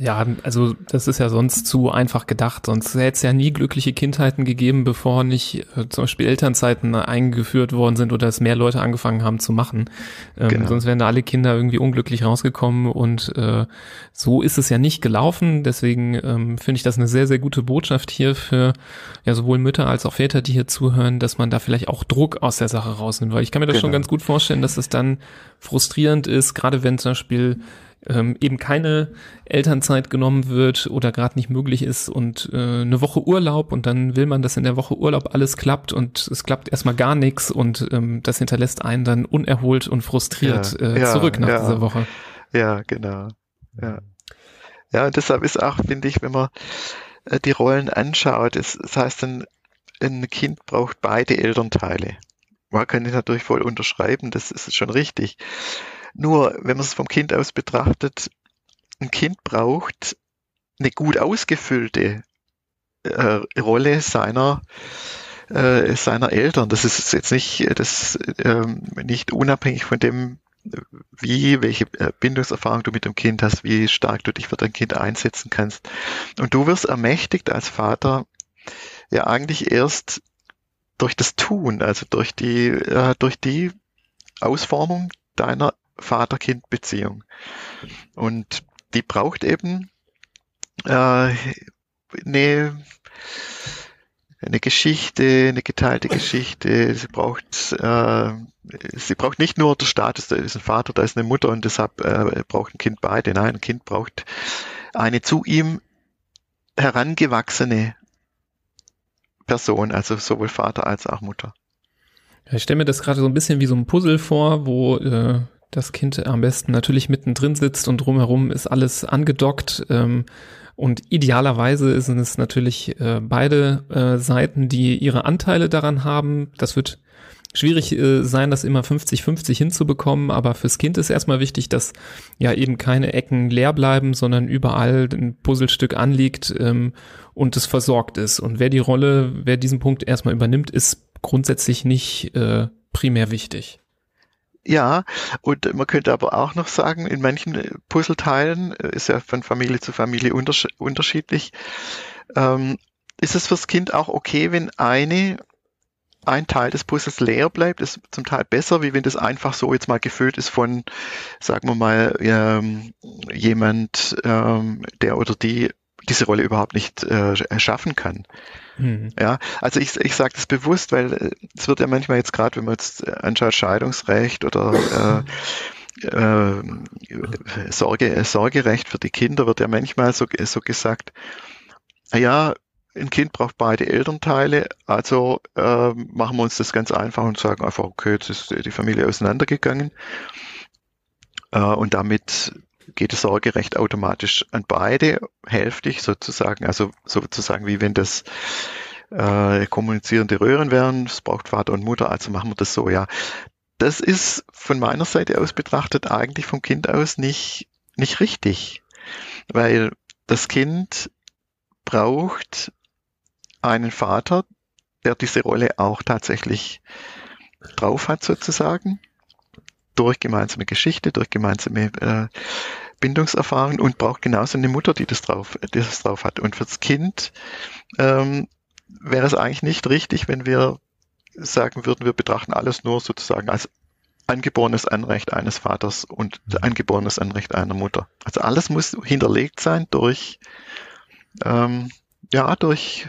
Ja, also das ist ja sonst zu einfach gedacht. Sonst hätte es ja nie glückliche Kindheiten gegeben, bevor nicht äh, zum Beispiel Elternzeiten eingeführt worden sind oder es mehr Leute angefangen haben zu machen. Ähm, genau. Sonst wären da alle Kinder irgendwie unglücklich rausgekommen und äh, so ist es ja nicht gelaufen. Deswegen ähm, finde ich das eine sehr, sehr gute Botschaft hier für ja sowohl Mütter als auch Väter, die hier zuhören, dass man da vielleicht auch Druck aus der Sache rausnimmt. Weil ich kann mir das genau. schon ganz gut vorstellen, dass es dann frustrierend ist, gerade wenn zum Beispiel ähm, eben keine Elternzeit genommen wird oder gerade nicht möglich ist und äh, eine Woche Urlaub und dann will man, dass in der Woche Urlaub alles klappt und es klappt erstmal gar nichts und ähm, das hinterlässt einen dann unerholt und frustriert ja, äh, ja, zurück nach ja. dieser Woche. Ja, genau. Ja. ja, und deshalb ist auch, finde ich, wenn man äh, die Rollen anschaut, es, das heißt, ein, ein Kind braucht beide Elternteile. Man kann ich natürlich voll unterschreiben, das ist schon richtig. Nur, wenn man es vom Kind aus betrachtet, ein Kind braucht eine gut ausgefüllte äh, Rolle seiner äh, seiner Eltern. Das ist jetzt nicht das ähm, nicht unabhängig von dem, wie welche äh, Bindungserfahrung du mit dem Kind hast, wie stark du dich für dein Kind einsetzen kannst. Und du wirst ermächtigt als Vater ja eigentlich erst durch das Tun, also durch die äh, durch die Ausformung deiner Vater-Kind-Beziehung. Und die braucht eben äh, eine, eine Geschichte, eine geteilte Geschichte. Sie braucht, äh, sie braucht nicht nur der Status, da ist ein Vater, da ist eine Mutter und deshalb äh, braucht ein Kind beide. Nein, ein Kind braucht eine zu ihm herangewachsene Person, also sowohl Vater als auch Mutter. Ich stelle mir das gerade so ein bisschen wie so ein Puzzle vor, wo äh, das Kind am besten natürlich mittendrin sitzt und drumherum ist alles angedockt. Ähm, und idealerweise sind es natürlich äh, beide äh, Seiten, die ihre Anteile daran haben. Das wird schwierig äh, sein, das immer 50-50 hinzubekommen, aber fürs Kind ist erstmal wichtig, dass ja eben keine Ecken leer bleiben, sondern überall ein Puzzlestück anliegt ähm, und es versorgt ist. Und wer die Rolle, wer diesen Punkt erstmal übernimmt, ist grundsätzlich nicht äh, primär wichtig. Ja, und man könnte aber auch noch sagen, in manchen äh, Puzzleteilen äh, ist ja von Familie zu Familie untersch unterschiedlich. Ähm, ist es fürs Kind auch okay, wenn eine ein Teil des Puzzles leer bleibt, ist zum Teil besser, wie wenn das einfach so jetzt mal gefüllt ist von, sagen wir mal, ähm, jemand, ähm, der oder die diese Rolle überhaupt nicht äh, schaffen kann. Mhm. Ja, also ich, ich sage das bewusst, weil äh, es wird ja manchmal jetzt gerade, wenn man jetzt äh, anschaut Scheidungsrecht oder äh, Sorge, Sorgerecht für die Kinder wird ja manchmal so, so gesagt, ja, ein Kind braucht beide Elternteile, also äh, machen wir uns das ganz einfach und sagen einfach, okay, jetzt ist die Familie auseinandergegangen äh, und damit geht das Sorgerecht automatisch an beide, hälftig sozusagen, also sozusagen wie wenn das äh, kommunizierende Röhren wären, es braucht Vater und Mutter, also machen wir das so, ja. Das ist von meiner Seite aus betrachtet eigentlich vom Kind aus nicht, nicht richtig, weil das Kind braucht einen Vater, der diese Rolle auch tatsächlich drauf hat sozusagen, durch gemeinsame Geschichte, durch gemeinsame äh, Bindungserfahrung und braucht genauso eine Mutter, die das drauf, die das drauf hat. Und fürs Kind ähm, wäre es eigentlich nicht richtig, wenn wir sagen würden, wir betrachten alles nur sozusagen als angeborenes Anrecht eines Vaters und mhm. angeborenes Anrecht einer Mutter. Also alles muss hinterlegt sein durch, ähm, ja, durch,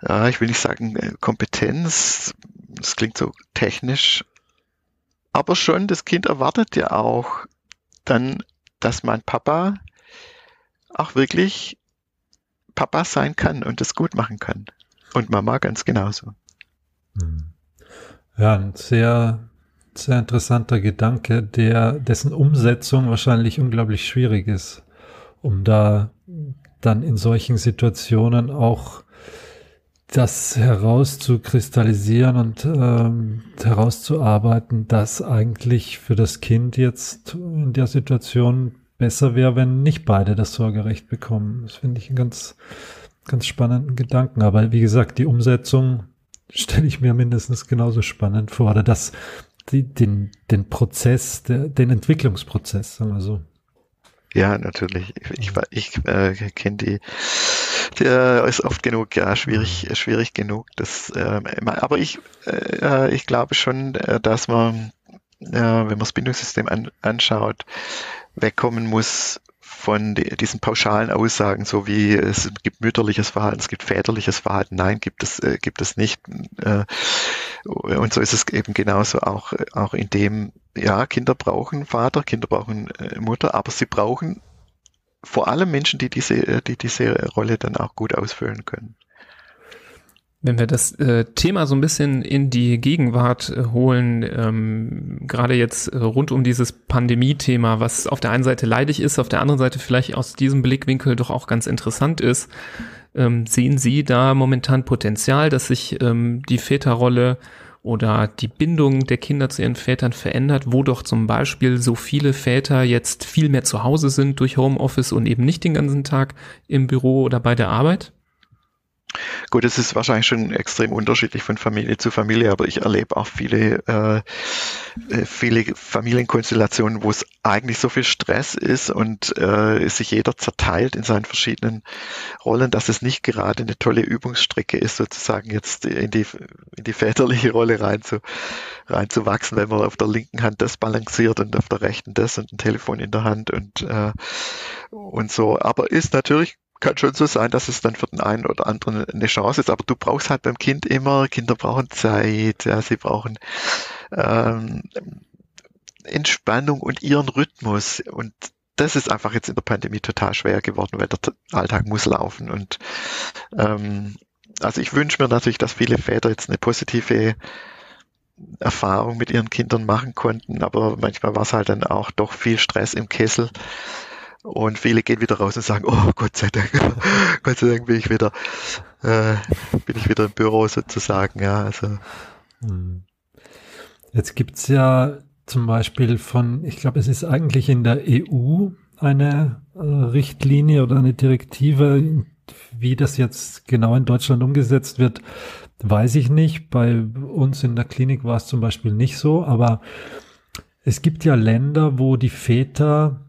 ja, ich will nicht sagen äh, Kompetenz, das klingt so technisch, aber schon das Kind erwartet ja auch dann, dass mein Papa auch wirklich Papa sein kann und das gut machen kann. Und Mama ganz genauso. Hm. Ja, ein sehr, sehr interessanter Gedanke, der, dessen Umsetzung wahrscheinlich unglaublich schwierig ist, um da dann in solchen Situationen auch das herauszukristallisieren und ähm, herauszuarbeiten, dass eigentlich für das Kind jetzt in der Situation besser wäre, wenn nicht beide das Sorgerecht bekommen. Das finde ich einen ganz, ganz spannenden Gedanken. Aber wie gesagt, die Umsetzung stelle ich mir mindestens genauso spannend vor. Oder das, die, den, den Prozess, der, den Entwicklungsprozess, sagen wir so. Ja, natürlich. Ich, ich, ich äh, kenne die, der ist oft genug, ja, schwierig, schwierig genug. Das, äh, aber ich, äh, ich glaube schon, äh, dass man, äh, wenn man das Bindungssystem an, anschaut, wegkommen muss von die, diesen pauschalen Aussagen, so wie es gibt mütterliches Verhalten, es gibt väterliches Verhalten. Nein, gibt es, äh, gibt es nicht. Äh, und so ist es eben genauso auch, auch in dem, ja, Kinder brauchen Vater, Kinder brauchen äh, Mutter, aber sie brauchen vor allem Menschen, die diese, äh, die diese Rolle dann auch gut ausfüllen können. Wenn wir das äh, Thema so ein bisschen in die Gegenwart äh, holen, ähm, gerade jetzt äh, rund um dieses Pandemie-Thema, was auf der einen Seite leidig ist, auf der anderen Seite vielleicht aus diesem Blickwinkel doch auch ganz interessant ist, ähm, sehen Sie da momentan Potenzial, dass sich ähm, die Väterrolle oder die Bindung der Kinder zu ihren Vätern verändert, wo doch zum Beispiel so viele Väter jetzt viel mehr zu Hause sind durch Homeoffice und eben nicht den ganzen Tag im Büro oder bei der Arbeit? Gut, es ist wahrscheinlich schon extrem unterschiedlich von Familie zu Familie, aber ich erlebe auch viele, äh, äh, viele Familienkonstellationen, wo es eigentlich so viel Stress ist und äh, sich jeder zerteilt in seinen verschiedenen Rollen, dass es nicht gerade eine tolle Übungsstrecke ist, sozusagen jetzt in die, in die väterliche Rolle rein zu, reinzuwachsen, wenn man auf der linken Hand das balanciert und auf der rechten das und ein Telefon in der Hand und, äh, und so. Aber ist natürlich kann schon so sein, dass es dann für den einen oder anderen eine Chance ist, aber du brauchst halt beim Kind immer, Kinder brauchen Zeit, ja, sie brauchen ähm, Entspannung und ihren Rhythmus. Und das ist einfach jetzt in der Pandemie total schwer geworden, weil der Alltag muss laufen. Und ähm, also ich wünsche mir natürlich, dass viele Väter jetzt eine positive Erfahrung mit ihren Kindern machen konnten, aber manchmal war es halt dann auch doch viel Stress im Kessel und viele gehen wieder raus und sagen, oh Gott sei Dank, Gott sei Dank bin ich wieder, äh, bin ich wieder im Büro sozusagen, ja. Also. Hm. Jetzt gibt's ja zum Beispiel von, ich glaube, es ist eigentlich in der EU eine äh, Richtlinie oder eine Direktive, wie das jetzt genau in Deutschland umgesetzt wird, weiß ich nicht. Bei uns in der Klinik war es zum Beispiel nicht so, aber es gibt ja Länder, wo die Väter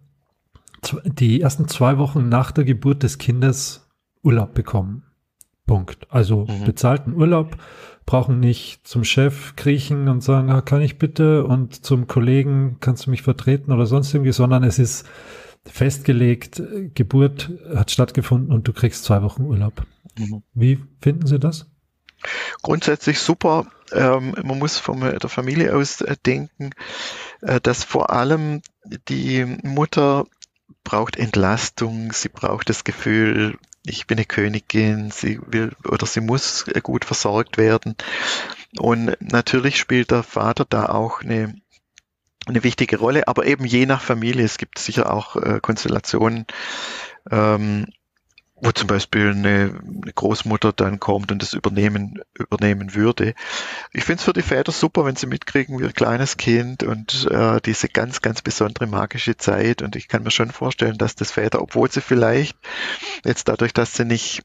die ersten zwei Wochen nach der Geburt des Kindes Urlaub bekommen. Punkt. Also mhm. bezahlten Urlaub, brauchen nicht zum Chef kriechen und sagen, ah, kann ich bitte und zum Kollegen kannst du mich vertreten oder sonst irgendwie, sondern es ist festgelegt, Geburt hat stattgefunden und du kriegst zwei Wochen Urlaub. Mhm. Wie finden Sie das? Grundsätzlich super. Ähm, man muss von der Familie aus äh, denken, äh, dass vor allem die Mutter braucht Entlastung, sie braucht das Gefühl, ich bin eine Königin, sie will oder sie muss gut versorgt werden. Und natürlich spielt der Vater da auch eine, eine wichtige Rolle, aber eben je nach Familie. Es gibt sicher auch äh, Konstellationen, ähm, wo zum Beispiel eine, eine, Großmutter dann kommt und das übernehmen, übernehmen würde. Ich finde es für die Väter super, wenn sie mitkriegen, wie ein kleines Kind und äh, diese ganz, ganz besondere magische Zeit. Und ich kann mir schon vorstellen, dass das Väter, obwohl sie vielleicht jetzt dadurch, dass sie nicht,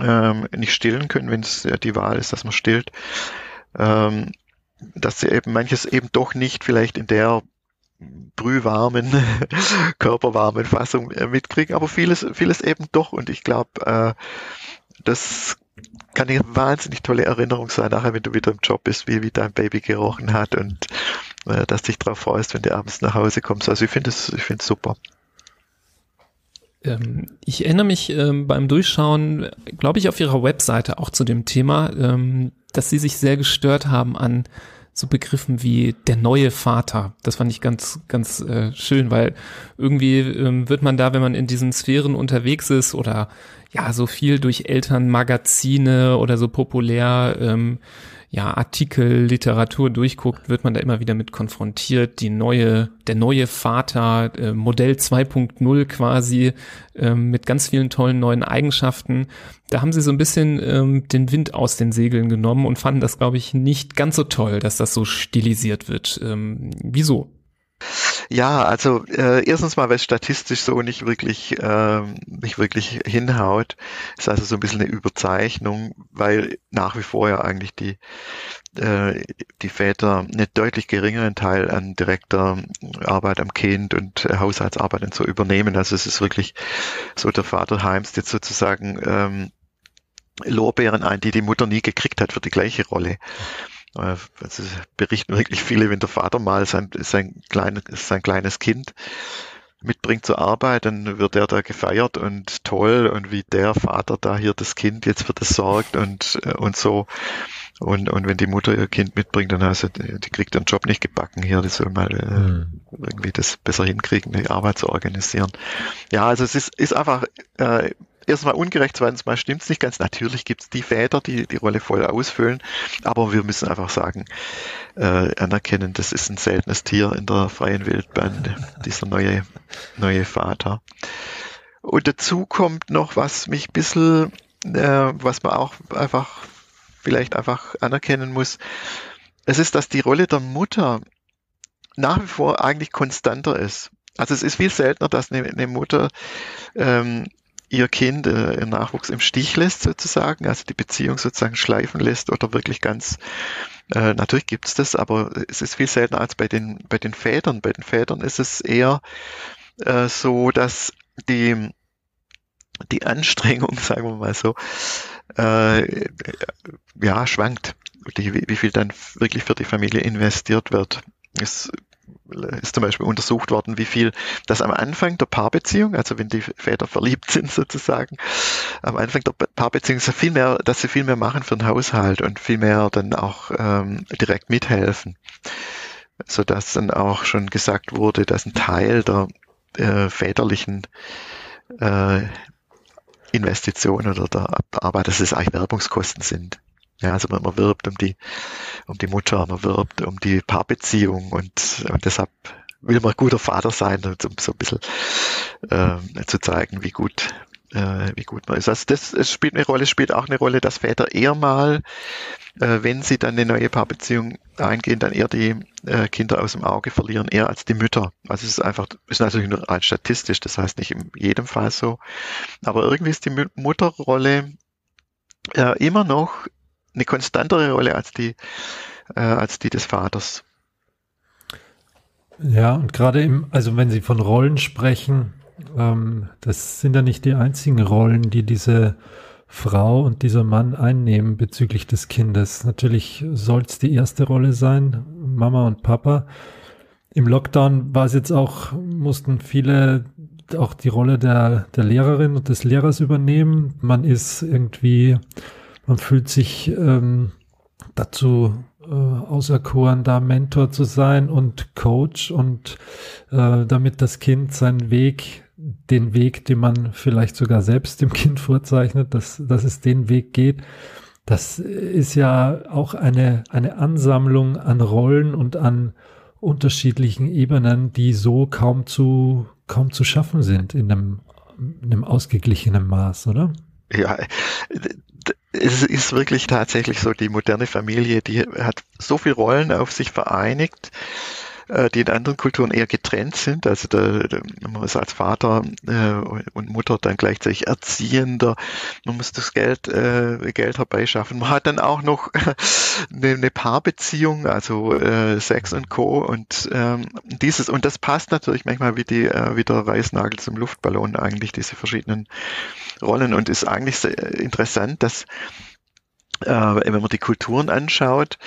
ähm, nicht stillen können, wenn es ja die Wahl ist, dass man stillt, ähm, dass sie eben manches eben doch nicht vielleicht in der brühwarmen, körperwarmen Fassung äh, mitkriegen, aber vieles, vieles eben doch. Und ich glaube, äh, das kann eine wahnsinnig tolle Erinnerung sein, nachher, wenn du wieder im Job bist, wie, wie dein Baby gerochen hat und äh, dass dich darauf freust, wenn du abends nach Hause kommst. Also ich finde es, ich finde es super. Ähm, ich erinnere mich ähm, beim Durchschauen, glaube ich, auf ihrer Webseite auch zu dem Thema, ähm, dass sie sich sehr gestört haben an so Begriffen wie der neue Vater. Das fand ich ganz, ganz äh, schön, weil irgendwie ähm, wird man da, wenn man in diesen Sphären unterwegs ist oder ja, so viel durch Elternmagazine oder so populär ähm, ja, Artikel, Literatur durchguckt, wird man da immer wieder mit konfrontiert. Die neue, der neue Vater, äh, Modell 2.0 quasi, äh, mit ganz vielen tollen neuen Eigenschaften. Da haben sie so ein bisschen ähm, den Wind aus den Segeln genommen und fanden das, glaube ich, nicht ganz so toll, dass das so stilisiert wird. Ähm, wieso? Ja, also äh, erstens mal, weil es statistisch so nicht wirklich äh, nicht wirklich hinhaut, ist also so ein bisschen eine Überzeichnung, weil nach wie vor ja eigentlich die äh, die Väter einen deutlich geringeren Teil an direkter Arbeit am Kind und äh, Haushaltsarbeit und so übernehmen. Also es ist wirklich so, der Vater heimst jetzt sozusagen ähm, Lorbeeren ein, die die Mutter nie gekriegt hat für die gleiche Rolle. Also berichten wirklich viele, wenn der Vater mal sein, sein, kleines, sein kleines Kind mitbringt zur Arbeit, dann wird er da gefeiert und toll und wie der Vater da hier das Kind jetzt für das sorgt und, äh, und so. Und, und wenn die Mutter ihr Kind mitbringt, dann heißt es, die kriegt ihren Job nicht gebacken hier, die soll mal äh, hm. irgendwie das besser hinkriegen, die Arbeit zu organisieren. Ja, also es ist, ist einfach äh, erstmal ungerecht, zweitens mal stimmt es nicht ganz. Natürlich gibt es die Väter, die die Rolle voll ausfüllen, aber wir müssen einfach sagen, äh, anerkennen, das ist ein seltenes Tier in der freien Wildbahn, dieser neue, neue Vater. Und dazu kommt noch, was mich ein bisschen, äh, was man auch einfach vielleicht einfach anerkennen muss, es ist, dass die Rolle der Mutter nach wie vor eigentlich konstanter ist. Also es ist viel seltener, dass eine, eine Mutter ähm, ihr Kind, äh, ihr Nachwuchs im Stich lässt sozusagen, also die Beziehung sozusagen schleifen lässt oder wirklich ganz, äh, natürlich gibt es das, aber es ist viel seltener als bei den, bei den Vätern. Bei den Vätern ist es eher äh, so, dass die, die Anstrengung, sagen wir mal so, äh, ja, schwankt, wie, wie viel dann wirklich für die Familie investiert wird. Es ist zum Beispiel untersucht worden, wie viel das am Anfang der Paarbeziehung, also wenn die Väter verliebt sind sozusagen, am Anfang der Paarbeziehung so viel mehr, dass sie viel mehr machen für den Haushalt und viel mehr dann auch ähm, direkt mithelfen. Sodass dann auch schon gesagt wurde, dass ein Teil der äh, väterlichen äh, Investition oder der Arbeit, dass es eigentlich Werbungskosten sind. Ja, also man, man wirbt um die, um die Mutter, man wirbt um die Paarbeziehung und, und deshalb will man guter Vater sein, um so ein bisschen äh, zu zeigen, wie gut, äh, wie gut man ist. Also das, spielt eine Rolle, spielt auch eine Rolle, dass Väter eher mal, äh, wenn sie dann eine neue Paarbeziehung eingehen, dann eher die äh, Kinder aus dem Auge verlieren, eher als die Mütter. Also es ist einfach, ist natürlich nur rein statistisch, das heißt nicht in jedem Fall so. Aber irgendwie ist die Mutterrolle äh, immer noch eine konstantere Rolle als die, äh, als die des Vaters. Ja, und gerade im, also wenn Sie von Rollen sprechen, ähm, das sind ja nicht die einzigen Rollen, die diese Frau und dieser Mann einnehmen bezüglich des Kindes. Natürlich soll es die erste Rolle sein, Mama und Papa. Im Lockdown war es jetzt auch, mussten viele auch die Rolle der, der Lehrerin und des Lehrers übernehmen. Man ist irgendwie man fühlt sich ähm, dazu äh, auserkoren, da Mentor zu sein und Coach und äh, damit das Kind seinen Weg, den Weg, den man vielleicht sogar selbst dem Kind vorzeichnet, dass, dass es den Weg geht. Das ist ja auch eine, eine Ansammlung an Rollen und an unterschiedlichen Ebenen, die so kaum zu, kaum zu schaffen sind in einem, in einem ausgeglichenen Maß, oder? Ja, es ist wirklich tatsächlich so, die moderne Familie, die hat so viele Rollen auf sich vereinigt, die in anderen Kulturen eher getrennt sind. Also der, man ist als Vater äh, und Mutter dann gleichzeitig Erziehender. Man muss das Geld, äh, Geld herbeischaffen. Man hat dann auch noch eine, eine Paarbeziehung, also äh, Sex und Co. Und ähm, dieses und das passt natürlich manchmal wie die äh, wie der Reißnagel zum Luftballon eigentlich diese verschiedenen Rollen und ist eigentlich sehr interessant, dass äh, wenn man die Kulturen anschaut,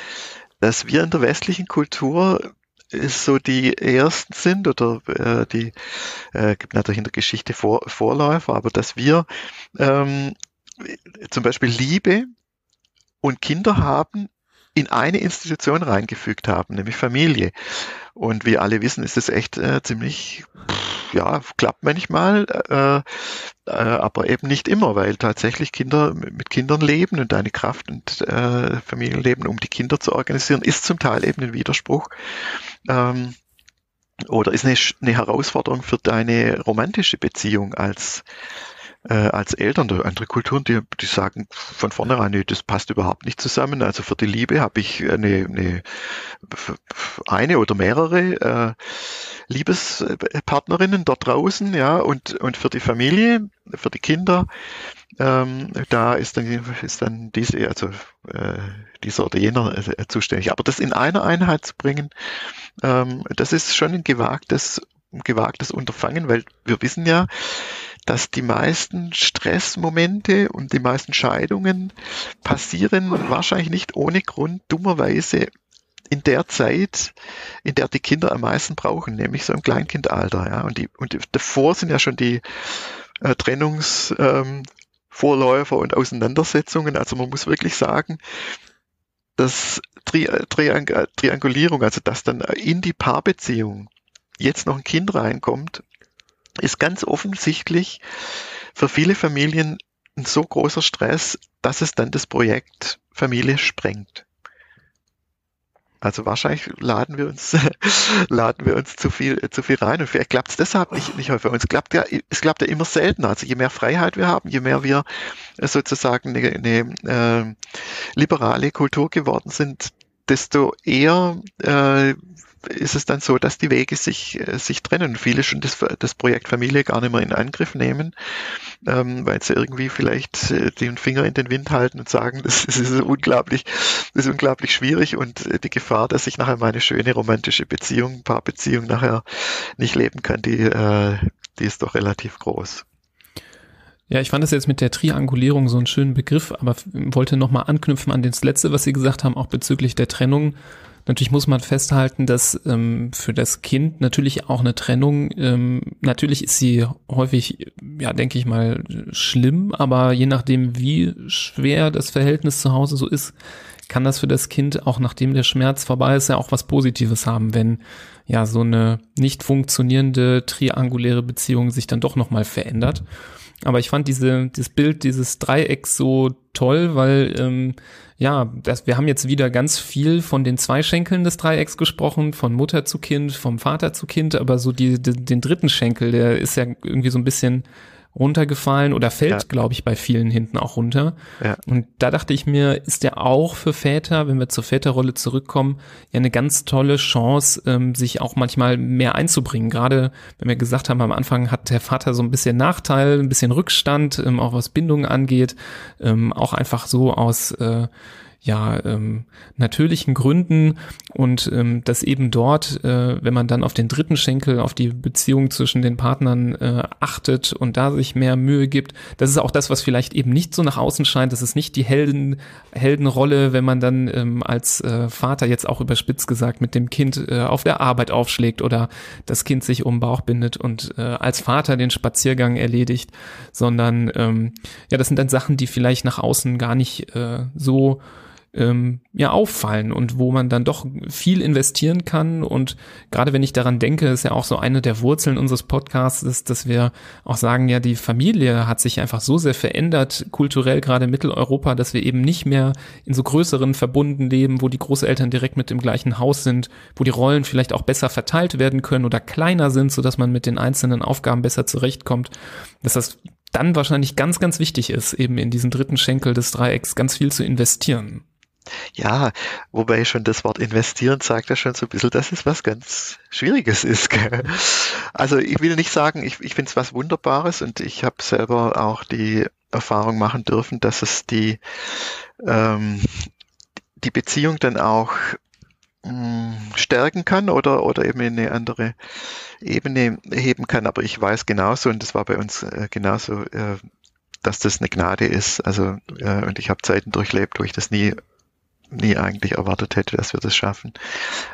dass wir in der westlichen Kultur so die ersten sind oder äh, die äh, gibt natürlich in der Geschichte Vor Vorläufer, aber dass wir ähm, zum Beispiel Liebe und Kinder haben in eine Institution reingefügt haben, nämlich Familie. Und wie alle wissen, ist es echt äh, ziemlich, ja, klappt manchmal, äh, äh, aber eben nicht immer, weil tatsächlich Kinder mit Kindern leben und eine Kraft und äh, Familienleben, um die Kinder zu organisieren, ist zum Teil eben ein Widerspruch. Ähm, oder ist eine, eine Herausforderung für deine romantische Beziehung als äh, als Eltern der andere Kulturen, die, die sagen von vornherein, nee, das passt überhaupt nicht zusammen. Also für die Liebe habe ich eine, eine, eine oder mehrere äh, Liebespartnerinnen dort draußen, ja, und, und für die Familie, für die Kinder, ähm, da ist dann, ist dann diese, also äh, dieser oder jener äh, zuständig. Aber das in einer Einheit zu bringen, ähm, das ist schon ein gewagtes, gewagtes Unterfangen, weil wir wissen ja, dass die meisten Stressmomente und die meisten Scheidungen passieren wahrscheinlich nicht ohne Grund dummerweise in der Zeit, in der die Kinder am meisten brauchen, nämlich so im Kleinkindalter. Ja. Und, die, und davor sind ja schon die äh, Trennungsvorläufer ähm, und Auseinandersetzungen. Also man muss wirklich sagen, dass Tri Triang Triangulierung, also dass dann in die Paarbeziehung jetzt noch ein Kind reinkommt ist ganz offensichtlich für viele Familien ein so großer Stress, dass es dann das Projekt Familie sprengt. Also wahrscheinlich laden wir uns, laden wir uns zu viel, zu viel rein. Und vielleicht klappt es deshalb nicht, nicht häufig. Es klappt ja, es klappt ja immer seltener. Also je mehr Freiheit wir haben, je mehr wir sozusagen eine, eine äh, liberale Kultur geworden sind, desto eher äh, ist es dann so, dass die Wege sich, äh, sich trennen. Viele schon das, das Projekt Familie gar nicht mehr in Angriff nehmen, ähm, weil sie irgendwie vielleicht äh, den Finger in den Wind halten und sagen, das, das, ist unglaublich, das ist unglaublich schwierig und äh, die Gefahr, dass ich nachher meine schöne romantische Beziehung, Paarbeziehung nachher nicht leben kann, die, äh, die ist doch relativ groß. Ja, ich fand das jetzt mit der Triangulierung so einen schönen Begriff, aber wollte nochmal anknüpfen an das letzte, was Sie gesagt haben, auch bezüglich der Trennung Natürlich muss man festhalten, dass ähm, für das Kind natürlich auch eine Trennung, ähm, natürlich ist sie häufig, ja, denke ich mal, schlimm, aber je nachdem, wie schwer das Verhältnis zu Hause so ist, kann das für das Kind, auch nachdem der Schmerz vorbei ist, ja auch was Positives haben, wenn ja so eine nicht funktionierende trianguläre Beziehung sich dann doch nochmal verändert. Aber ich fand diese, dieses Bild dieses Dreiecks so toll, weil ähm, ja, das, wir haben jetzt wieder ganz viel von den zwei Schenkeln des Dreiecks gesprochen, von Mutter zu Kind, vom Vater zu Kind, aber so die, die den dritten Schenkel, der ist ja irgendwie so ein bisschen runtergefallen oder fällt, ja. glaube ich, bei vielen hinten auch runter. Ja. Und da dachte ich mir, ist der auch für Väter, wenn wir zur Väterrolle zurückkommen, ja eine ganz tolle Chance, ähm, sich auch manchmal mehr einzubringen. Gerade wenn wir gesagt haben, am Anfang hat der Vater so ein bisschen Nachteil, ein bisschen Rückstand, ähm, auch was Bindungen angeht, ähm, auch einfach so aus äh, ja ähm, natürlichen Gründen und ähm, dass eben dort, äh, wenn man dann auf den dritten Schenkel, auf die Beziehung zwischen den Partnern äh, achtet und da sich mehr Mühe gibt, das ist auch das, was vielleicht eben nicht so nach außen scheint. Das ist nicht die Helden, Heldenrolle, wenn man dann ähm, als äh, Vater jetzt auch überspitzt gesagt mit dem Kind äh, auf der Arbeit aufschlägt oder das Kind sich um den Bauch bindet und äh, als Vater den Spaziergang erledigt, sondern ähm, ja, das sind dann Sachen, die vielleicht nach außen gar nicht äh, so ähm, ja auffallen und wo man dann doch viel investieren kann. Und gerade wenn ich daran denke, ist ja auch so eine der Wurzeln unseres Podcasts, dass wir auch sagen, ja, die Familie hat sich einfach so sehr verändert, kulturell gerade in Mitteleuropa, dass wir eben nicht mehr in so größeren Verbunden leben, wo die Großeltern direkt mit im gleichen Haus sind, wo die Rollen vielleicht auch besser verteilt werden können oder kleiner sind, so dass man mit den einzelnen Aufgaben besser zurechtkommt. Dass das dann wahrscheinlich ganz, ganz wichtig ist, eben in diesen dritten Schenkel des Dreiecks ganz viel zu investieren. Ja, wobei schon das Wort investieren sagt ja schon so ein bisschen, dass es was ganz Schwieriges ist. Gell? Also ich will nicht sagen, ich, ich finde es was Wunderbares und ich habe selber auch die Erfahrung machen dürfen, dass es die, ähm, die Beziehung dann auch mh, mm, stärken kann oder, oder eben in eine andere Ebene heben kann. Aber ich weiß genauso, und das war bei uns äh, genauso, äh, dass das eine Gnade ist. Also, äh, und ich habe Zeiten durchlebt, wo ich das nie nie eigentlich erwartet hätte, dass wir das schaffen.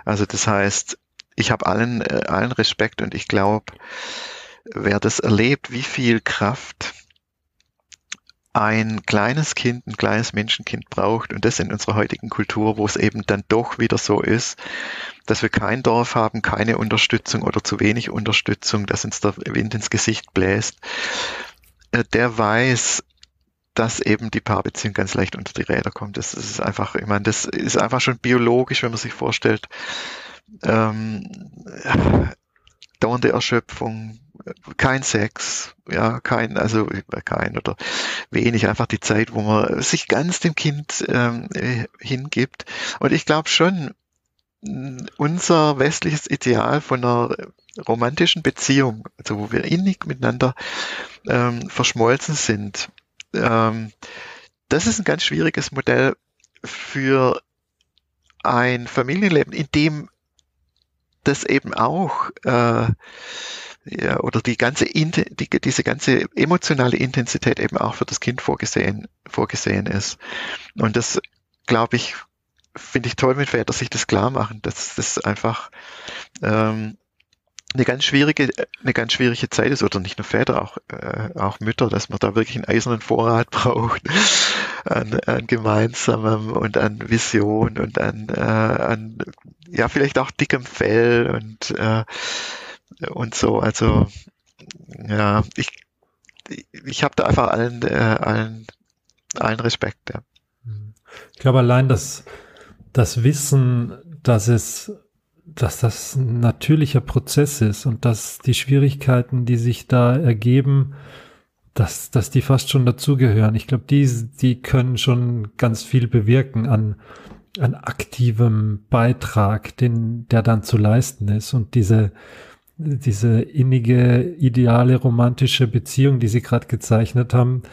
Also das heißt, ich habe allen, äh, allen Respekt und ich glaube, wer das erlebt, wie viel Kraft ein kleines Kind, ein kleines Menschenkind braucht und das in unserer heutigen Kultur, wo es eben dann doch wieder so ist, dass wir kein Dorf haben, keine Unterstützung oder zu wenig Unterstützung, dass uns der Wind ins Gesicht bläst, äh, der weiß, dass eben die Paarbeziehung ganz leicht unter die Räder kommt. Das, ist einfach, ich meine, das ist einfach schon biologisch, wenn man sich vorstellt, ähm, dauernde Erschöpfung, kein Sex, ja, kein, also kein oder wenig, einfach die Zeit, wo man sich ganz dem Kind ähm, hingibt. Und ich glaube schon, unser westliches Ideal von einer romantischen Beziehung, also wo wir innig miteinander ähm, verschmolzen sind, ähm, das ist ein ganz schwieriges Modell für ein Familienleben, in dem das eben auch äh, ja, oder die ganze die, diese ganze emotionale Intensität eben auch für das Kind vorgesehen vorgesehen ist. Und das glaube ich finde ich toll, wenn Väter sich das klar machen, dass das einfach ähm, eine ganz schwierige, eine ganz schwierige Zeit ist, oder nicht nur Väter, auch, äh, auch Mütter, dass man da wirklich einen eisernen Vorrat braucht an, an gemeinsamem und an Vision und an, äh, an ja, vielleicht auch dickem Fell und, äh, und so. Also ja, ich, ich habe da einfach allen, äh, allen, allen Respekt. Ja. Ich glaube allein, dass das Wissen, dass es dass das ein natürlicher Prozess ist und dass die Schwierigkeiten, die sich da ergeben, dass, dass die fast schon dazugehören. Ich glaube, die, die können schon ganz viel bewirken an, an aktivem Beitrag, den, der dann zu leisten ist. Und diese, diese innige, ideale, romantische Beziehung, die Sie gerade gezeichnet haben,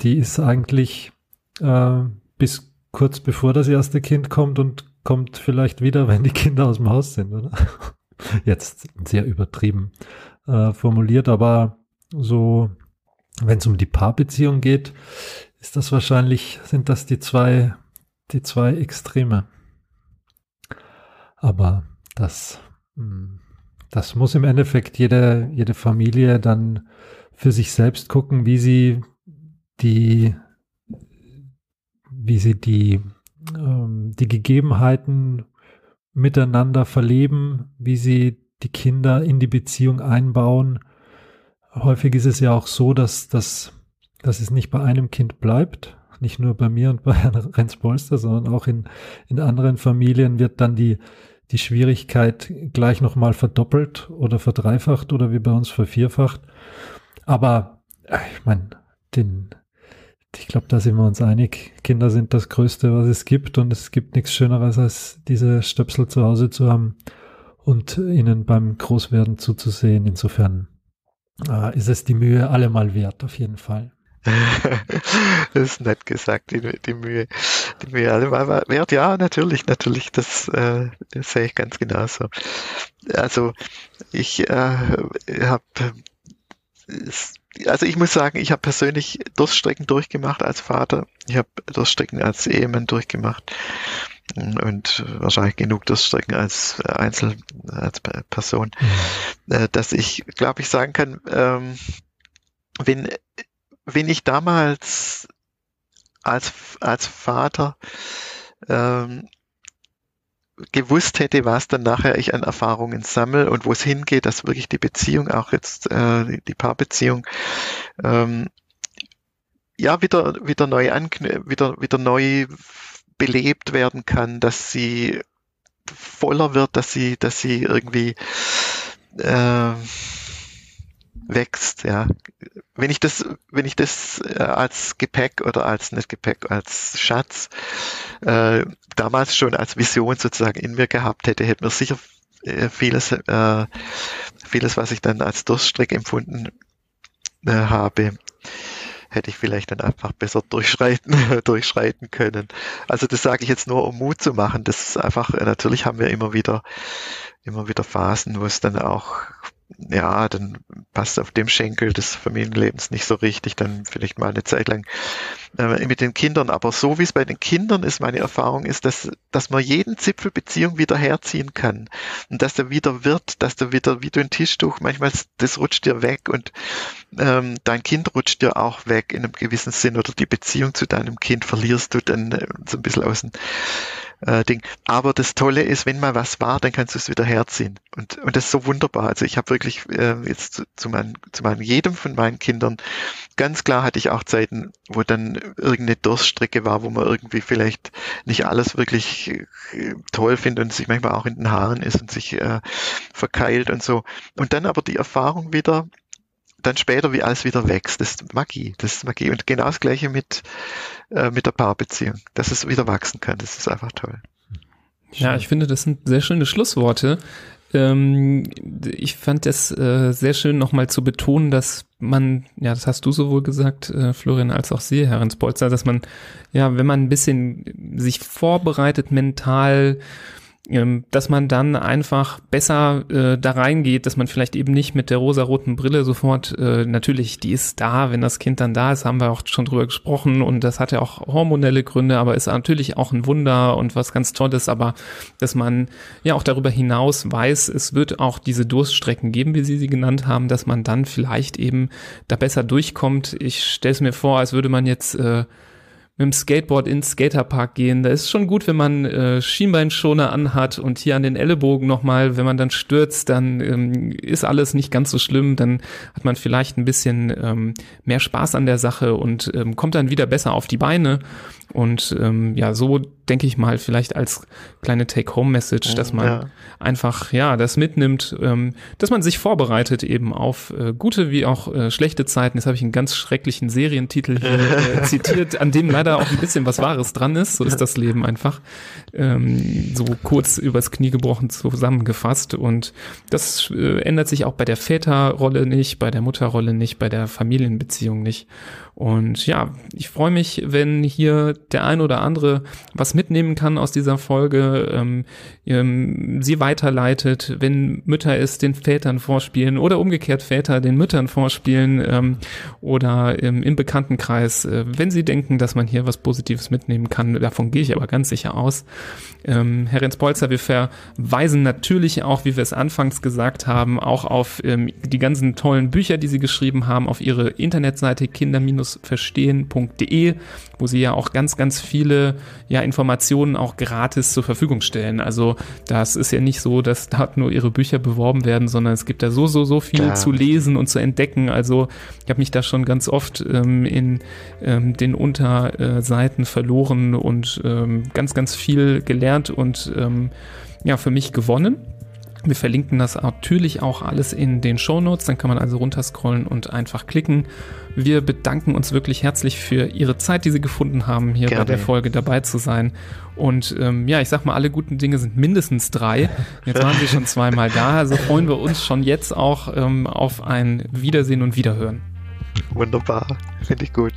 die ist eigentlich äh, bis kurz bevor das erste Kind kommt und kommt vielleicht wieder, wenn die Kinder aus dem Haus sind, oder? Jetzt sehr übertrieben äh, formuliert, aber so, wenn es um die Paarbeziehung geht, ist das wahrscheinlich, sind das die zwei, die zwei Extreme. Aber das, hm, das muss im Endeffekt jede, jede Familie dann für sich selbst gucken, wie sie die, wie sie die ähm, die Gegebenheiten miteinander verleben, wie sie die Kinder in die Beziehung einbauen. Häufig ist es ja auch so, dass, dass, dass es nicht bei einem Kind bleibt, nicht nur bei mir und bei Herrn Renz-Polster, sondern auch in, in anderen Familien wird dann die, die Schwierigkeit gleich nochmal verdoppelt oder verdreifacht oder wie bei uns vervierfacht. Aber äh, ich meine, den, ich glaube, da sind wir uns einig. Kinder sind das Größte, was es gibt und es gibt nichts Schöneres, als diese Stöpsel zu Hause zu haben und ihnen beim Großwerden zuzusehen. Insofern äh, ist es die Mühe allemal wert, auf jeden Fall. das ist nett gesagt, die, die Mühe, die Mühe alle mal wert. Ja, natürlich, natürlich, das, äh, das sehe ich ganz genauso. Also ich äh, habe also ich muss sagen, ich habe persönlich Durststrecken durchgemacht als Vater. Ich habe Durststrecken als Ehemann durchgemacht und wahrscheinlich genug Durststrecken als Einzel, als Person, mhm. dass ich, glaube ich, sagen kann, ähm, wenn, wenn ich damals als, als Vater ähm, gewusst hätte, was dann nachher ich an Erfahrungen sammle und wo es hingeht, dass wirklich die Beziehung, auch jetzt äh, die Paarbeziehung, ähm, ja, wieder, wieder neu anknü wieder, wieder neu belebt werden kann, dass sie voller wird, dass sie, dass sie irgendwie äh, wächst, ja. Wenn ich das, wenn ich das äh, als Gepäck oder als nicht Gepäck, als Schatz äh, damals schon als Vision sozusagen in mir gehabt hätte, hätte mir sicher äh, vieles, äh, vieles, was ich dann als Durststreck empfunden äh, habe, hätte ich vielleicht dann einfach besser durchschreiten, durchschreiten können. Also das sage ich jetzt nur, um Mut zu machen. Das ist einfach, äh, natürlich haben wir immer wieder, immer wieder Phasen, wo es dann auch ja, dann passt auf dem Schenkel des Familienlebens nicht so richtig, dann vielleicht mal eine Zeit lang äh, mit den Kindern. Aber so wie es bei den Kindern ist, meine Erfahrung ist, dass, dass man jeden Zipfel Beziehung wieder herziehen kann und dass er wieder wird, dass der wieder wie du ein Tischtuch, manchmal das rutscht dir weg und ähm, dein Kind rutscht dir auch weg in einem gewissen Sinn oder die Beziehung zu deinem Kind verlierst du dann äh, so ein bisschen aus dem äh, Ding. Aber das Tolle ist, wenn mal was war, dann kannst du es wieder herziehen. Und, und das ist so wunderbar. Also ich habe wirklich äh, jetzt zu, zu, meinen, zu meinen, jedem von meinen Kindern, ganz klar hatte ich auch Zeiten, wo dann irgendeine Durststrecke war, wo man irgendwie vielleicht nicht alles wirklich äh, toll findet und sich manchmal auch in den Haaren ist und sich äh, verkeilt und so. Und dann aber die Erfahrung wieder, dann später, wie alles wieder wächst. Das ist Magie. Das ist Magie. Und genau das Gleiche mit, äh, mit der Paarbeziehung. Dass es wieder wachsen kann. Das ist einfach toll. Ja, ich finde, das sind sehr schöne Schlussworte. Ähm, ich fand es äh, sehr schön, nochmal zu betonen, dass man, ja, das hast du sowohl gesagt, äh, Florian, als auch Sie, Herr Spolzer, dass man, ja, wenn man ein bisschen sich vorbereitet mental, dass man dann einfach besser äh, da reingeht, dass man vielleicht eben nicht mit der rosaroten Brille sofort, äh, natürlich, die ist da, wenn das Kind dann da ist, haben wir auch schon drüber gesprochen und das hat ja auch hormonelle Gründe, aber ist natürlich auch ein Wunder und was ganz Tolles, aber dass man ja auch darüber hinaus weiß, es wird auch diese Durststrecken geben, wie Sie sie genannt haben, dass man dann vielleicht eben da besser durchkommt. Ich stelle es mir vor, als würde man jetzt äh, mit dem Skateboard ins Skaterpark gehen. Da ist schon gut, wenn man äh, Schienbeinschoner anhat und hier an den Ellenbogen nochmal, wenn man dann stürzt, dann ähm, ist alles nicht ganz so schlimm. Dann hat man vielleicht ein bisschen ähm, mehr Spaß an der Sache und ähm, kommt dann wieder besser auf die Beine. Und ähm, ja, so denke ich mal, vielleicht als kleine Take-Home-Message, dass man ja. einfach ja das mitnimmt, ähm, dass man sich vorbereitet eben auf äh, gute wie auch äh, schlechte Zeiten. Jetzt habe ich einen ganz schrecklichen Serientitel hier äh, zitiert, an dem leider auch ein bisschen was Wahres dran ist. So ist das Leben einfach. Ähm, so kurz übers Knie gebrochen zusammengefasst. Und das äh, ändert sich auch bei der Väterrolle nicht, bei der Mutterrolle nicht, bei der Familienbeziehung nicht. Und ja, ich freue mich, wenn hier der ein oder andere was mitnehmen kann aus dieser Folge, ähm, ähm, sie weiterleitet, wenn Mütter es den Vätern vorspielen oder umgekehrt Väter den Müttern vorspielen ähm, oder ähm, im Bekanntenkreis, äh, wenn sie denken, dass man hier was Positives mitnehmen kann. Davon gehe ich aber ganz sicher aus. Ähm, Herr Renz-Polzer, wir verweisen natürlich auch, wie wir es anfangs gesagt haben, auch auf ähm, die ganzen tollen Bücher, die Sie geschrieben haben, auf Ihre Internetseite kinder-verstehen.de, wo Sie ja auch ganz, ganz viele ja, Informationen auch gratis zur Verfügung stellen. Also das ist ja nicht so, dass dort nur Ihre Bücher beworben werden, sondern es gibt da so, so, so viel ja. zu lesen und zu entdecken. Also ich habe mich da schon ganz oft ähm, in ähm, den Unterseiten verloren und ähm, ganz, ganz viel gelernt und ähm, ja, für mich gewonnen. Wir verlinken das natürlich auch alles in den Show Notes, dann kann man also runterscrollen und einfach klicken. Wir bedanken uns wirklich herzlich für Ihre Zeit, die Sie gefunden haben, hier Gerne. bei der Folge dabei zu sein. Und ähm, ja, ich sag mal, alle guten Dinge sind mindestens drei. Jetzt waren Sie schon zweimal da, also freuen wir uns schon jetzt auch ähm, auf ein Wiedersehen und Wiederhören. Wunderbar, finde ich gut.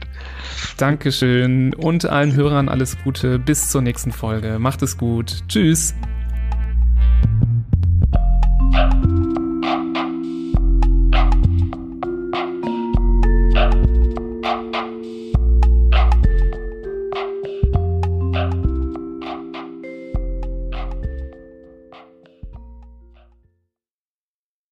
Dankeschön und allen Hörern alles Gute. Bis zur nächsten Folge. Macht es gut. Tschüss. thank you